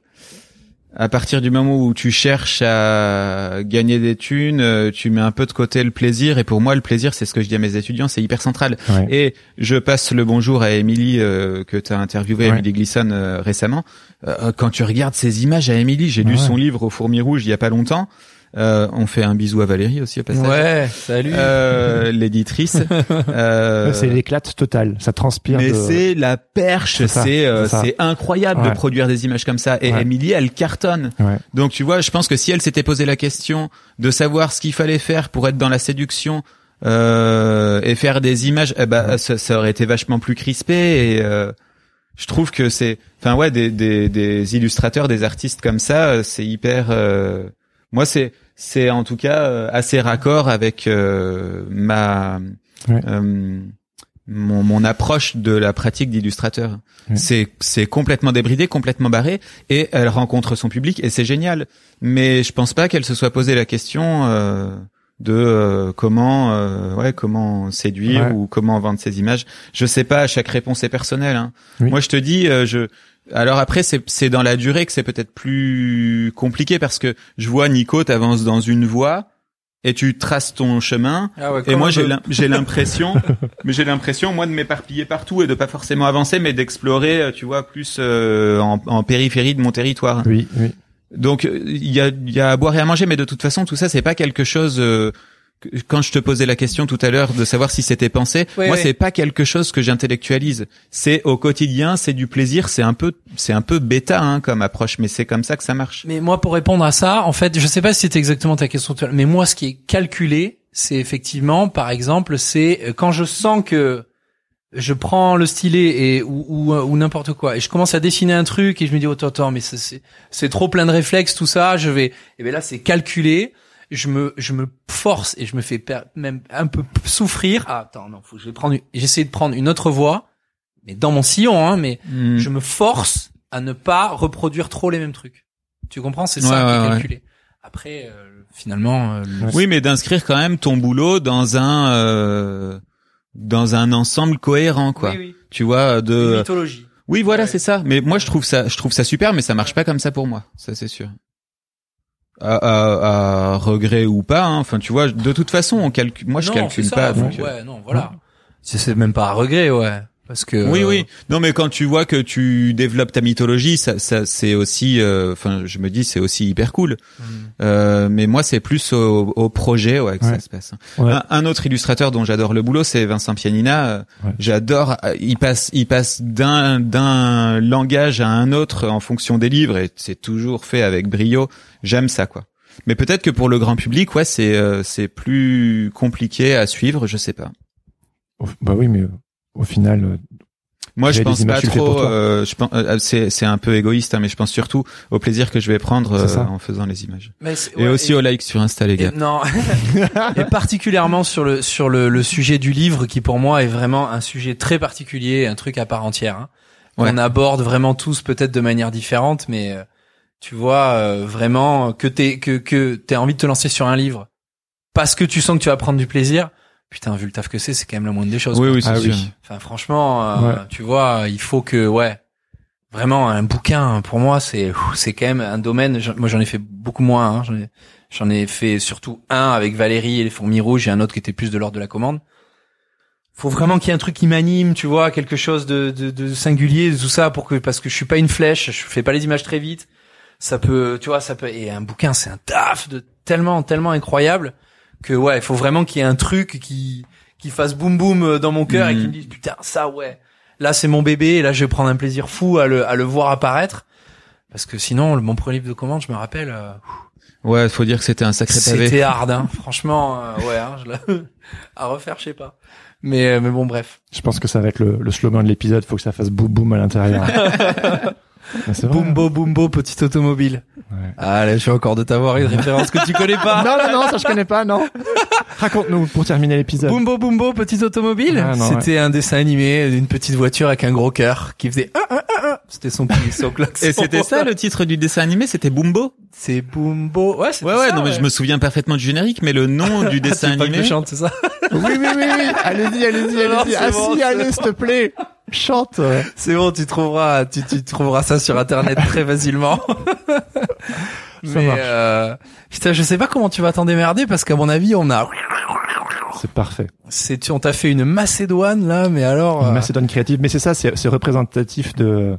à partir du moment où tu cherches à gagner des thunes, euh, tu mets un peu de côté le plaisir. Et pour moi, le plaisir, c'est ce que je dis à mes étudiants, c'est hyper central. Ouais. Et je passe le bonjour à Émilie euh, que tu as interviewé, Ouais. Émilie Glisson euh, récemment. Euh, quand tu regardes ces images à Émilie, j'ai lu son livre au fourmi rouge il y a pas longtemps. Euh, on fait un bisou à Valérie aussi au passage. Ouais, salut. Euh, l'éditrice. [LAUGHS] Euh, C'est l'éclate totale. Ça transpire. mais de- c'est la perche, C'est euh, c'est incroyable de produire des images comme ça. Et Ouais. Émilie, elle cartonne. Ouais. Donc tu vois, je pense que si elle s'était posé la question de savoir ce qu'il fallait faire pour être dans la séduction euh, et faire des images, eh ben, ça, ça aurait été vachement plus crispé. Et euh, je trouve que c'est, enfin ouais, des, des, des illustrateurs, des artistes comme ça, c'est hyper. Moi, c'est c'est en tout cas euh, assez raccord avec euh, ma Ouais. euh, mon, mon approche de la pratique d'illustrateur. Ouais. C'est c'est complètement débridé, complètement barré, et elle rencontre son public et c'est génial. Mais je pense pas qu'elle se soit posé la question euh, de euh, comment euh, ouais comment séduire Ouais. ou comment vendre ses images. Je sais pas, chaque réponse est personnelle. Hein. Oui. Moi, je te dis, euh, je alors après c'est c'est dans la durée que c'est peut-être plus compliqué parce que je vois Nico t'avances dans une voie et tu traces ton chemin Ah ouais, et moi j'ai l'impression, [LAUGHS] mais j'ai l'impression moi de m'éparpiller partout et de pas forcément avancer, mais d'explorer, euh, tu vois, plus euh, en, en périphérie de mon territoire. Oui, oui. Donc euh, il y a, il y a à boire et à manger, mais de toute façon tout ça c'est pas quelque chose. euh, quand je te posais la question tout à l'heure de savoir si c'était pensé, Oui, moi oui. c'est pas quelque chose que j'intellectualise. C'est au quotidien, c'est du plaisir, c'est un peu, c'est un peu bêta hein, comme approche, mais c'est comme ça que ça marche. Mais moi, pour répondre à ça, en fait, je sais pas si c'était exactement ta question, mais moi, ce qui est calculé, c'est effectivement, par exemple, c'est euh, quand je sens que je prends le stylet et ou, ou, ou n'importe quoi et je commence à dessiner un truc et je me dis oh, attends attends mais c'est c'est trop plein de réflexes tout ça je vais et ben là c'est calculé je me je me force et je me fais même un peu souffrir ah, attends non faut je vais prendre j'essaie de prendre une autre voie mais dans mon sillon hein mais Hmm. je me force à ne pas reproduire trop les mêmes trucs. Tu comprends? C'est ça Ouais, qui est ouais. calculé. Après, euh, finalement, euh, le- Oui, mais d'inscrire quand même ton boulot dans un euh, dans un ensemble cohérent, quoi. Oui, oui. Tu vois, Une de mythologie. oui, voilà, c'est ça. Mais moi, je trouve ça, je trouve ça super, mais ça marche pas comme ça pour moi, ça c'est sûr. À, à, à regret ou pas, hein. enfin, tu vois, de toute façon, on calcule. Moi, je Non, calcule ça, pas. donc, euh, ouais, non, voilà. C'est c'est même pas à regret, ouais, parce que. Oui, euh, oui. Non, mais quand tu vois que tu développes ta mythologie, ça, ça c'est aussi, euh, enfin, je me dis, c'est aussi hyper cool. hmm. Euh, mais moi, c'est plus au, au projet ouais, que Ouais. ça se passe. Ouais. Un, un autre illustrateur dont j'adore le boulot, c'est Vincent Pianina. Euh. J'adore. euh, Il passe, il passe d'un d'un langage à un autre en fonction des livres et c'est toujours fait avec brio. J'aime ça, quoi. Mais peut-être que pour le grand public, ouais, c'est euh, c'est plus compliqué à suivre. Je sais pas. Bah oui, mais euh, au final, euh, Moi, je pense pas trop. euh, je pense, euh, c'est c'est un peu égoïste, hein, mais je pense surtout au plaisir que je vais prendre euh, ça. en faisant les images. Mais Et ouais, aussi au like sur Insta, les et- gars. non. [LAUGHS] et particulièrement sur le sur le, le sujet du livre qui pour moi est vraiment un sujet très particulier, un truc à part entière. Hein. Ouais. On aborde vraiment tous peut-être de manière différente, mais euh, tu vois euh, vraiment que t'es que que t'aies envie de te lancer sur un livre parce que tu sens que tu vas prendre du plaisir. Putain, vu le taf que c'est, c'est quand même la moindre des choses. Oui, quoi. oui, c'est Ah sûr. oui. Enfin, franchement, euh, Ouais. tu vois, il faut que, ouais, vraiment un bouquin. Pour moi, c'est, c'est quand même un domaine. Moi, j'en ai fait beaucoup moins. hein, j'en ai, j'en ai fait surtout un avec Valérie et les fourmis rouges, et un autre qui était plus de l'ordre de la commande. Faut vraiment qu'il y ait un truc qui m'anime, tu vois, quelque chose de, de, de singulier, de tout ça, pour que parce que je suis pas une flèche, je fais pas les images très vite. Ça peut, tu vois, ça peut. Et un bouquin, c'est un taf de tellement, tellement incroyable que ouais, il faut vraiment qu'il y ait un truc qui qui fasse boum boum dans mon cœur et qui Mhm. me dise putain ça ouais là c'est mon bébé et là je vais prendre un plaisir fou à le à le voir apparaître parce que sinon le- mon premier livre de commande je me rappelle euh, Ouais, faut dire que c'était un sacré pavé. c'était hard hein. franchement euh, ouais hein, je l'ai- [LAUGHS] à refaire je sais pas mais euh, mais bon bref Je pense que ça va être le, le slogan de l'épisode. Faut que ça fasse boum boum à l'intérieur. [LAUGHS] C'est vrai. Boombo Boombo petite automobile Ouais. ah là je suis encore de t'avoir une référence que tu connais pas [LAUGHS] Non, non, non, ça je connais pas, non. [LAUGHS] Raconte-nous pour terminer l'épisode. Boombo Boombo petite automobile Ah, c'était un dessin animé d'une petite voiture avec un gros cœur qui faisait ah, ah, ah, ah. C'était son petit son klaxon. Et c'était ça le titre du dessin animé, c'était Bumbo. c'est Boombo ouais c'était Ouais, ouais, ça, non, mais je me souviens parfaitement du générique, mais le nom du [LAUGHS] dessin pas que animé. je chante, c'est ça [LAUGHS] Oui, oui, oui, oui. Allez-y, allez-y, allez-y. Ah bon, si, allez, bon. s'il te plaît. Chante. C'est bon, tu trouveras, tu, tu trouveras ça sur internet très facilement. [LAUGHS] Mais marche. euh, putain, je sais pas comment tu vas t'en démerder parce qu'à mon avis, on a, C'est parfait. c'est, on t'a fait une Macédoine là, mais alors. euh, Macédoine créative. Mais c'est ça, c'est c'est représentatif de,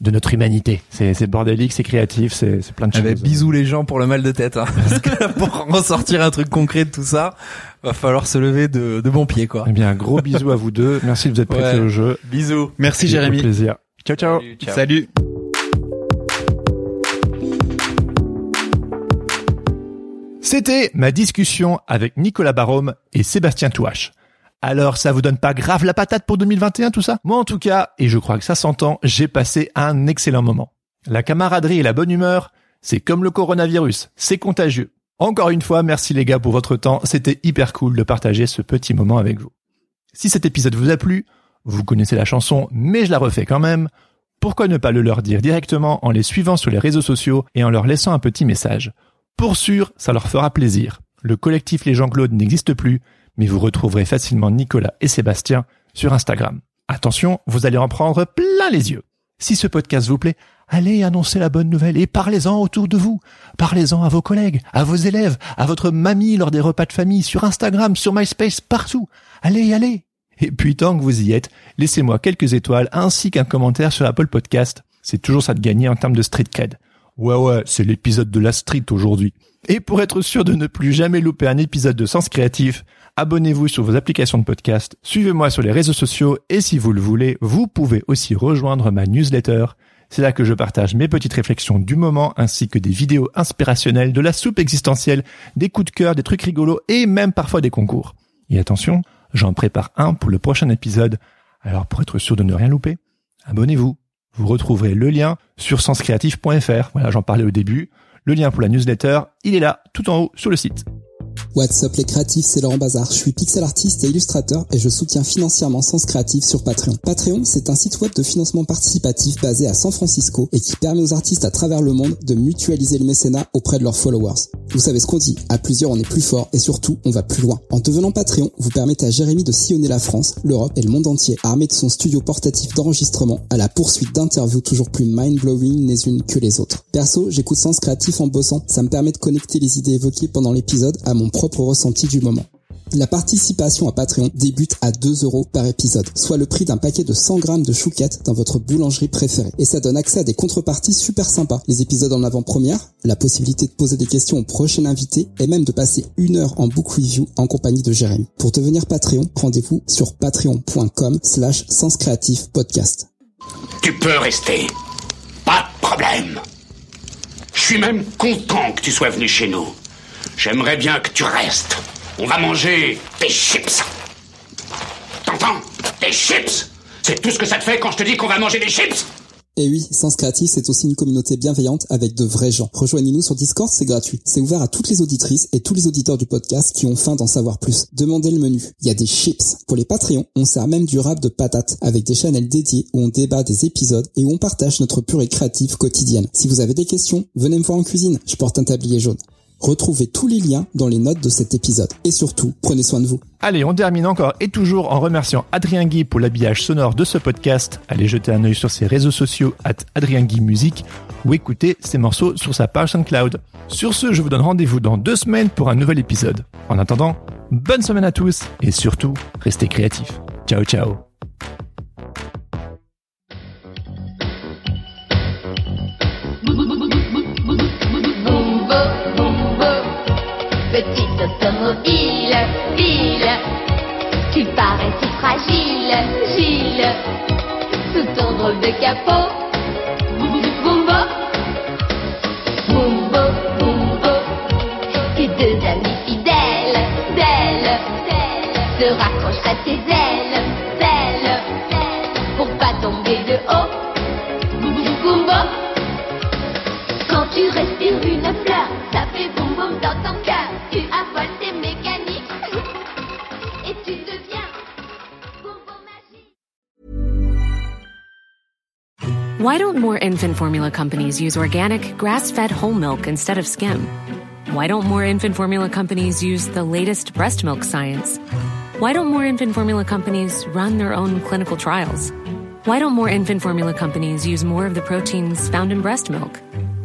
de notre humanité. C'est c'est bordélique, c'est créatif, c'est c'est plein de eh choses. ben, bisous les gens pour le mal de tête, hein. [LAUGHS] parce que pour ressortir un truc concret de tout ça, va falloir se lever de, de bon pied quoi. Eh bien, un gros bisou à vous deux. Merci de vous être prêtés Ouais. au jeu. Bisous. Merci Jérémy. plaisir. Ciao, ciao. Salut, ciao. Salut. C'était ma discussion avec Nicolas Barôme et Sébastien Touache. Alors, ça vous donne pas grave la patate pour 2021 tout ça? Moi en tout cas, et je crois que ça s'entend, j'ai passé un excellent moment. La camaraderie et la bonne humeur, c'est comme le coronavirus, c'est contagieux. Encore une fois, merci les gars pour votre temps, c'était hyper cool de partager ce petit moment avec vous. Si cet épisode vous a plu, vous connaissez la chanson, mais je la refais quand même, pourquoi ne pas le leur dire directement en les suivant sur les réseaux sociaux et en leur laissant un petit message? Pour sûr, ça leur fera plaisir. Le collectif Les Jean Claude n'existe plus, mais vous retrouverez facilement Nicolas et Sébastien sur Instagram. Attention, vous allez en prendre plein les yeux. Si ce podcast vous plaît, allez annoncer la bonne nouvelle et parlez-en autour de vous. Parlez-en à vos collègues, à vos élèves, à votre mamie lors des repas de famille, sur Instagram, sur MySpace, partout. Allez, allez. Et puis tant que vous y êtes, laissez-moi quelques étoiles ainsi qu'un commentaire sur Apple Podcast. C'est toujours ça de gagner en termes de street cred. Ouais ouais, c'est l'épisode de la street aujourd'hui. Et pour être sûr de ne plus jamais louper un épisode de Sens Créatif, abonnez-vous sur vos applications de podcast, suivez-moi sur les réseaux sociaux et si vous le voulez, vous pouvez aussi rejoindre ma newsletter. C'est là que je partage mes petites réflexions du moment ainsi que des vidéos inspirationnelles, de la soupe existentielle, des coups de cœur, des trucs rigolos et même parfois des concours. Et attention, j'en prépare un pour le prochain épisode. Alors pour être sûr de ne rien louper, abonnez-vous. Vous retrouverez le lien sur senscreatif.fr. Voilà, j'en parlais au début. Le lien pour la newsletter, il est là, tout en haut, sur le site. What's up les créatifs, c'est Laurent Bazar. Je suis pixel artiste et illustrateur et je soutiens financièrement Sens Créatif sur Patreon. Patreon, c'est un site web de financement participatif basé à San Francisco et qui permet aux artistes à travers le monde de mutualiser le mécénat auprès de leurs followers. Vous savez ce qu'on dit, à plusieurs on est plus fort et surtout on va plus loin. En devenant Patreon, vous permettez à Jérémy de sillonner la France, l'Europe et le monde entier armé de son studio portatif d'enregistrement à la poursuite d'interviews toujours plus mind-blowing les unes que les autres. Perso, j'écoute Sens Créatif en bossant, ça me permet de connecter les idées évoquées pendant l'épisode à mon propre ressenti du moment. La participation à Patreon débute à 2 euros par épisode, soit le prix d'un paquet de 100 grammes de chouquettes dans votre boulangerie préférée. Et ça donne accès à des contreparties super sympas. Les épisodes en avant-première, la possibilité de poser des questions au prochain invité et même de passer une heure en book review en compagnie de Jérémy. Pour devenir Patreon, rendez-vous sur patreon.com slash podcast. Tu peux rester. Pas de problème. Je suis même content que tu sois venu chez nous. J'aimerais bien que tu restes. On va manger des chips. T'entends? Des chips C'est tout ce que ça te fait quand je te dis qu'on va manger des chips Et oui, Sens Créatif, c'est aussi une communauté bienveillante avec de vrais gens. Rejoignez-nous sur Discord, c'est gratuit. C'est ouvert à toutes les auditrices et tous les auditeurs du podcast qui ont faim d'en savoir plus. Demandez le menu. Il y a des chips. Pour les Patreons, on sert même du rap de patates avec des channels dédiés où on débat des épisodes et où on partage notre purée créative quotidienne. Si vous avez des questions, venez me voir en cuisine. Je porte un tablier jaune. Retrouvez tous les liens dans les notes de cet épisode. Et surtout, prenez soin de vous. Allez, on termine encore et toujours en remerciant Adrien Guy pour l'habillage sonore de ce podcast. Allez jeter un œil sur ses réseaux sociaux at Adrien Guy Musique ou écoutez ses morceaux sur sa page SoundCloud. Sur ce, je vous donne rendez-vous dans deux semaines pour un nouvel épisode. En attendant, bonne semaine à tous et surtout, restez créatifs. Ciao ciao tu parais si fragile, Gilles, sous ton drôle de capot. Bumbo, bumbo, bumbo, tes deux amis fidèles, d'elle, se raccrochent à tes ailes, belle, pour pas tomber de haut. Tu respires une fleur, ça fait boum boum dans ton cœur. Tu tes mécaniques [LAUGHS] et tu deviens boum boum magique. Why don't more infant formula companies use organic, grass fed whole milk instead of skim? Why don't more infant formula companies use the latest breast milk science? Why don't more infant formula companies run their own clinical trials? Why don't more infant formula companies use more of the proteins found in breast milk?